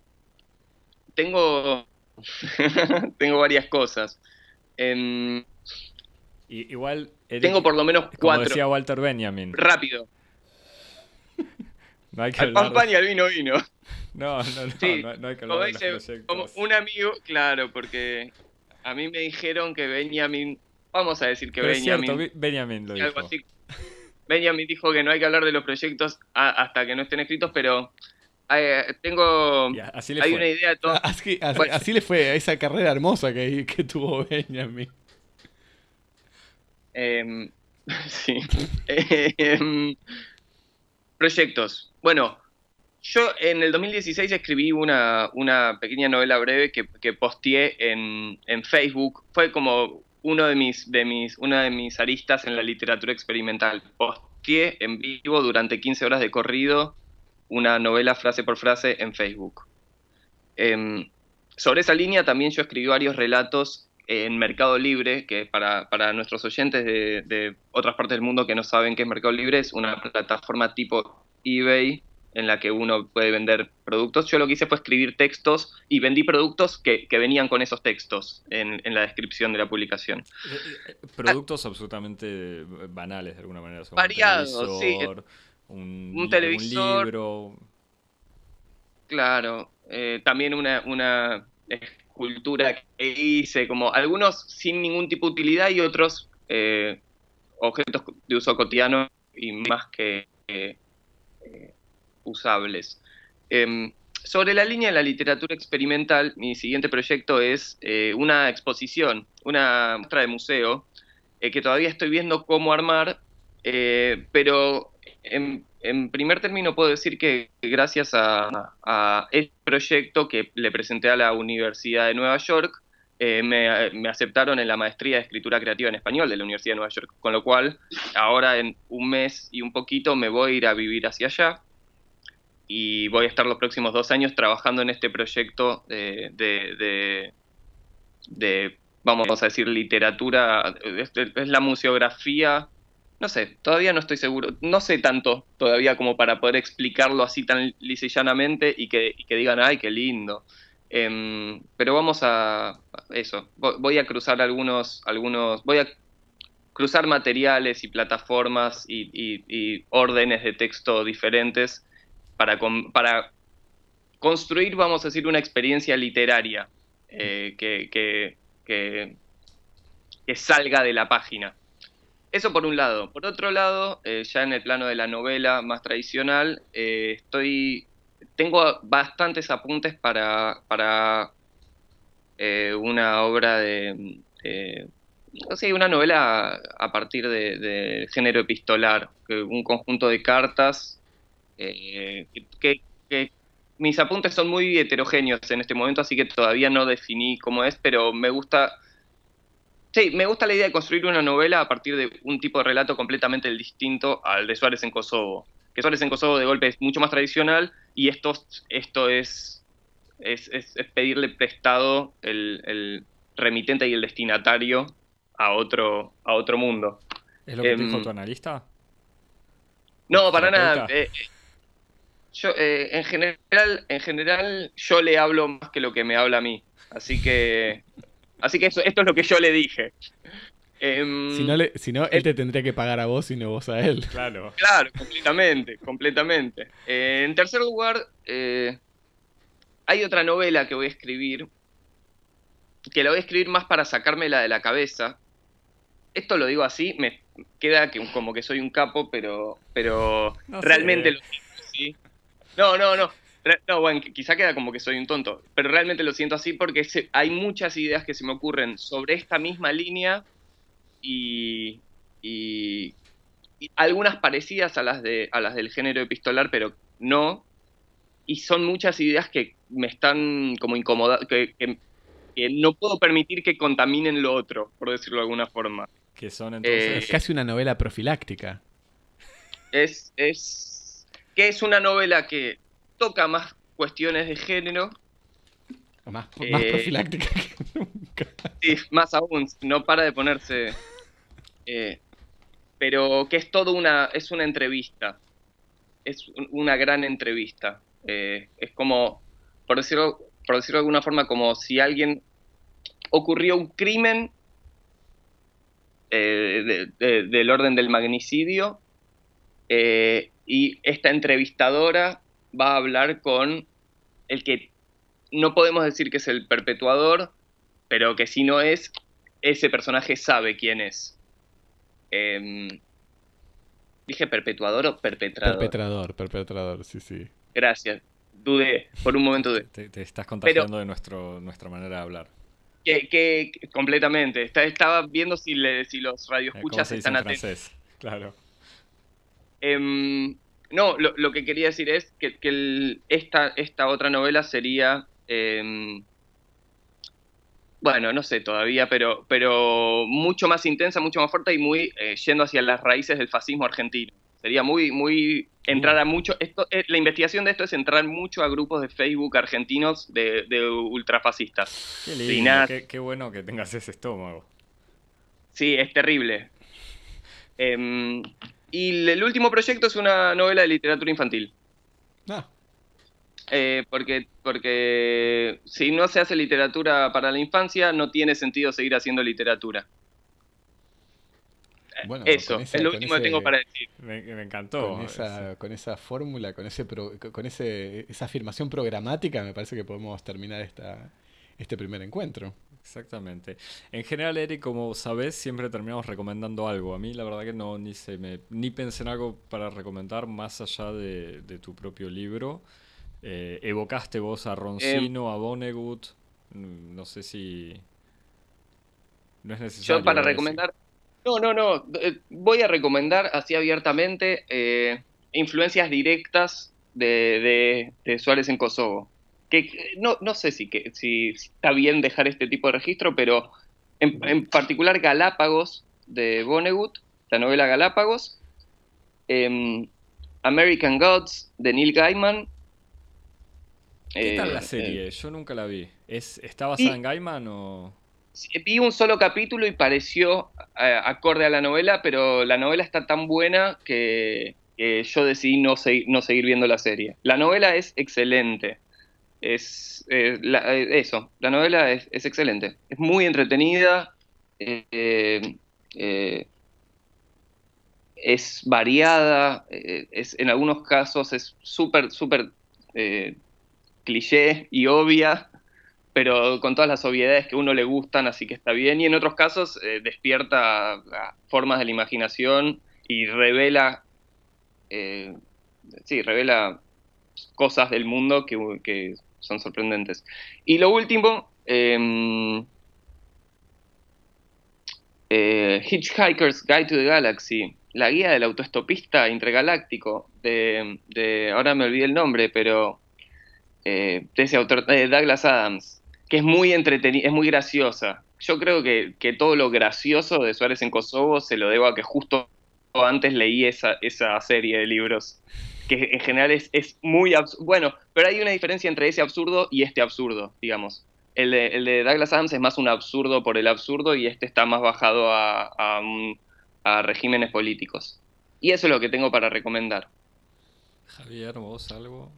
tengo, tengo varias cosas. Eh, igual. Tengo por lo menos cuatro. Como decía Walter Benjamin. Rápido. No hay que al pan pan y al vino vino. No, no, no, no, hay que hablar de los Como un amigo, claro, porque a mí me dijeron que Benjamin. Vamos a decir que Benjamin. cierto, Benjamin lo dijo. Benjamin dijo que no hay que hablar de los proyectos hasta que no estén escritos, pero eh, tengo. así le hay fue. una idea de todo. Así, así, le fue a esa carrera hermosa que, que tuvo Benjamin. Em, sí. Em, proyectos. Bueno, yo en el 2016 escribí una, pequeña novela breve que, que posteé en, Facebook. Fue como uno de mis, de mis, una de mis aristas en la literatura experimental. Posteé en vivo durante 15 horas de corrido una novela frase por frase en Facebook. Em, sobre esa línea también yo escribí varios relatos en Mercado Libre, que para, nuestros oyentes de, otras partes del mundo que no saben qué es Mercado Libre, es una plataforma tipo eBay en la que uno puede vender productos. Yo lo que hice fue escribir textos y vendí productos que, venían con esos textos en, la descripción de la publicación. Eh, eh, productos absolutamente banales de alguna manera. Variados, sí. Un, televisor. Un libro. Claro. Eh, también una, una cultura que hice, como algunos sin ningún tipo de utilidad y otros eh, objetos de uso cotidiano y más que eh, usables. Em, sobre la línea de la literatura experimental, mi siguiente proyecto es eh, una exposición, una muestra de museo, que todavía estoy viendo cómo armar, pero en, primer término puedo decir que gracias a, este proyecto que le presenté a la Universidad de Nueva York, eh, me, aceptaron en la maestría de escritura creativa en español de la Universidad de Nueva York, con lo cual ahora en un mes y un poquito me voy a ir a vivir hacia allá y voy a estar los próximos dos años trabajando en este proyecto de, de, vamos a decir, literatura, es la museografía no sé, todavía no estoy seguro, no sé tanto todavía como para poder explicarlo así tan lisa y y que, digan, ay, qué lindo. Em, pero vamos a eso, voy a cruzar algunos, algunos, voy a cruzar materiales y plataformas y, órdenes de texto diferentes para, para construir, vamos a decir, una experiencia literaria eh, que, que, que salga de la página. Eso por un lado. Por otro lado, eh, ya en el plano de la novela más tradicional, eh, estoy tengo bastantes apuntes para, para eh, una obra de... no sé, una novela a partir del de género epistolar, un conjunto de cartas que, mis apuntes son muy heterogéneos en este momento, así que todavía no definí cómo es, pero me gusta Sí, me gusta la idea de construir una novela a partir de un tipo de relato completamente distinto al de Suárez en Kosovo. Que Suárez en Kosovo de golpe es mucho más tradicional y esto, esto es, es, pedirle prestado el, remitente y el destinatario a otro, a otro mundo. ¿Es lo que dijo em, tu analista? No, para nada. Eh, yo, eh, en, general, en general, yo le hablo más que lo que me habla a mí. Así que Así que eso, esto es lo que yo le dije. Em, si, no si no, él te tendría que pagar a vos y no vos a él. Claro. Claro, completamente, completamente. Eh, en tercer lugar, eh, hay otra novela que voy a escribir, que la voy a escribir más para sacármela de la cabeza. Esto lo digo así, me queda que, como que soy un capo, pero, pero realmente lo siento así. No, no, no. No, bueno, quizá queda como que soy un tonto, pero realmente lo siento así porque hay muchas ideas que se me ocurren sobre esta misma línea y, algunas parecidas a las, de, a las del género epistolar, pero no. Y son muchas ideas que me están como incomodando, que, no puedo permitir que contaminen lo otro, por decirlo de alguna forma. Que son entonces... Eh, es casi una novela profiláctica. Es, es, que es una novela que toca más cuestiones de género. Más, más eh, profiláctica que nunca. Sí, más aún, no para de ponerse. Eh, pero que es todo una. es una entrevista. Es una gran entrevista. Eh, es como, por decirlo, por decirlo de alguna forma, como si alguien ocurrió un crimen del orden del magnicidio y esta entrevistadora va a hablar con el que no podemos decir que es el perpetuador, pero que si no es, ese personaje sabe quién es. Em, ¿Dije perpetuador o perpetrador? Perpetrador, perpetrador, sí, sí. Gracias. Dudé, por un momento dudé. Te, estás contagiando de nuestro, nuestra manera de hablar. Que, completamente. estaba viendo si, le, si los radioescuchas están atentos. Claro. Em, no, lo, que quería decir es que, esta, esta, otra novela sería. Em, bueno, no sé todavía, pero, pero mucho más intensa, mucho más fuerte y muy eh, yendo hacia las raíces del fascismo argentino. Sería muy, muy entrar a mucho. Esto, eh, la investigación de esto es entrar mucho a grupos de Facebook argentinos de, ultrafascistas. Qué lindo, qué, bueno que tengas ese estómago. Sí, es terrible. Em, y el último proyecto es una novela de literatura infantil. Ah. Eh, porque, porque si no se hace literatura para la infancia, no tiene sentido seguir haciendo literatura. Bueno, Eso, es lo último que tengo para decir. Me, encantó. Con esa, con esa fórmula, con, ese con ese, esa afirmación programática, me parece que podemos terminar esta, este primer encuentro. Exactamente. En general, Eric, como sabes, siempre terminamos recomendando algo. A mí la verdad que no ni se me ni pensé en algo para recomendar más allá de, tu propio libro. Eh, evocaste vos a Roncino, a Vonnegut. Mm, no sé si no es necesario. Yo para recomendar, no, no, no. Eh, voy a recomendar así abiertamente. Eh, influencias directas de, Suárez en Kosovo. Que, no, no sé si, que, si está bien dejar este tipo de registro, pero en, particular Galápagos de Vonnegut, la novela Galápagos, em, American Gods de Neil Gaiman. ¿Qué tal la eh, serie? Eh, Yo nunca la vi. ¿Es, ¿Está basada en Gaiman o...? Vi un solo capítulo y pareció eh, acorde a la novela, pero la novela está tan buena que, yo decidí no, no, seguir viendo la serie. La novela es excelente. Es eso, la novela es, excelente. Es muy entretenida. es variada. es, en algunos casos es súper, súper cliché y obvia, pero con todas las obviedades que a uno le gustan, así que está bien. Y en otros casos eh, despierta formas de la imaginación y revela, eh, sí, revela cosas del mundo que, son sorprendentes. Y lo último, em, eh, Hitchhiker's Guide to the Galaxy, la guía del autoestopista intergaláctico, de, de, ahora me olvidé el nombre, pero de ese autor, Douglas Adams que es muy entretenida, es muy graciosa. Yo creo que, todo lo gracioso de Suárez en Kosovo se lo debo a que justo antes leí esa, esa serie de libros, que en general es, es muy absurdo. Bueno, pero hay una diferencia entre ese absurdo y este absurdo, digamos. El de, el de, Douglas Adams es más un absurdo por el absurdo y este está más bajado a, a, regímenes políticos. Y eso es lo que tengo para recomendar. Javier, vos algo.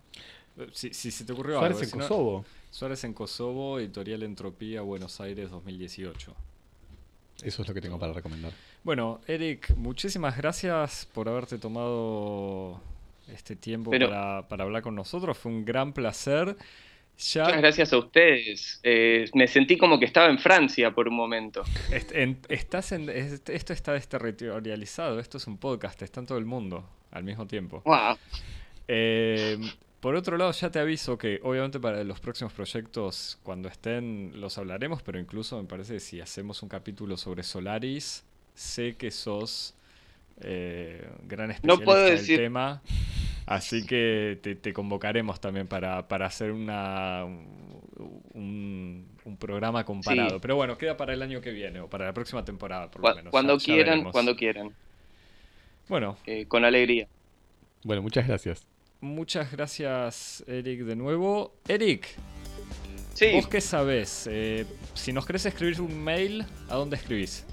Si, si se te ocurrió Suárez algo. en Kosovo. Suárez en Kosovo, Editorial Entropía, Buenos Aires 2018. Eso es lo que tengo para recomendar. Bueno, Eric, muchísimas gracias por haberte tomado este tiempo para, hablar con nosotros. Fue un gran placer. Muchas gracias a ustedes. Eh, me sentí como que estaba en Francia por un momento. estás en, esto está desterritorializado. Esto es un podcast. Está en todo el mundo al mismo tiempo. Wow. Eh, por otro lado, ya te aviso que obviamente para los próximos proyectos, cuando estén, los hablaremos, pero incluso me parece que si hacemos un capítulo sobre Solaris, sé que sos eh, gran especialista del tema. Así que te, convocaremos también para, hacer una, un, programa comparado. Pero bueno, queda para el año que viene o para la próxima temporada, por lo menos. Cuando quieran, cuando quieran. Bueno. Eh, con alegría. Bueno, muchas gracias. Muchas gracias, Eric, de nuevo. Eric, sí. ¿vos qué sabés? Eh, si nos querés escribir un mail, ¿a dónde escribís?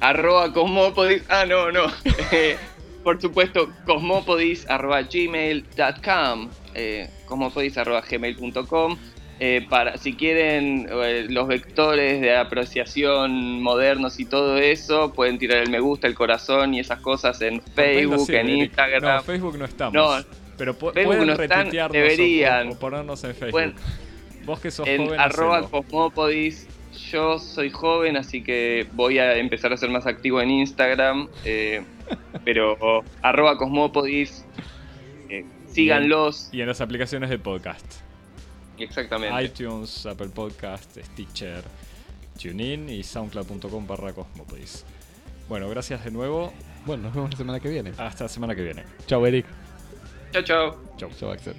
Arroba cosmopodis. Ah, no, no. Por supuesto, cosmopodis arroba gmail.com. Eh, cosmopodis arroba gmail.com. Eh, para, si quieren eh, los vectores de apreciación modernos y todo eso, pueden tirar el me gusta, el corazón y esas cosas en Facebook, en Instagram. No, Facebook no estamos. pero pueden no deberían. O, ponernos en Facebook. Vos que sos en arroba cosmopodis. Yo soy joven, así que voy a empezar a ser más activo en Instagram. Eh, pero arroba cosmopodis. síganlos. Y en las aplicaciones de podcast. Exactamente. iTunes, Apple Podcast, Stitcher, TuneIn y SoundCloud.com barra Cosmopodis. Bueno, gracias de nuevo. Bueno, nos vemos la semana que viene. Hasta la semana que viene. Chao, Eric. Chao, chao. Chao. Chao, Axel.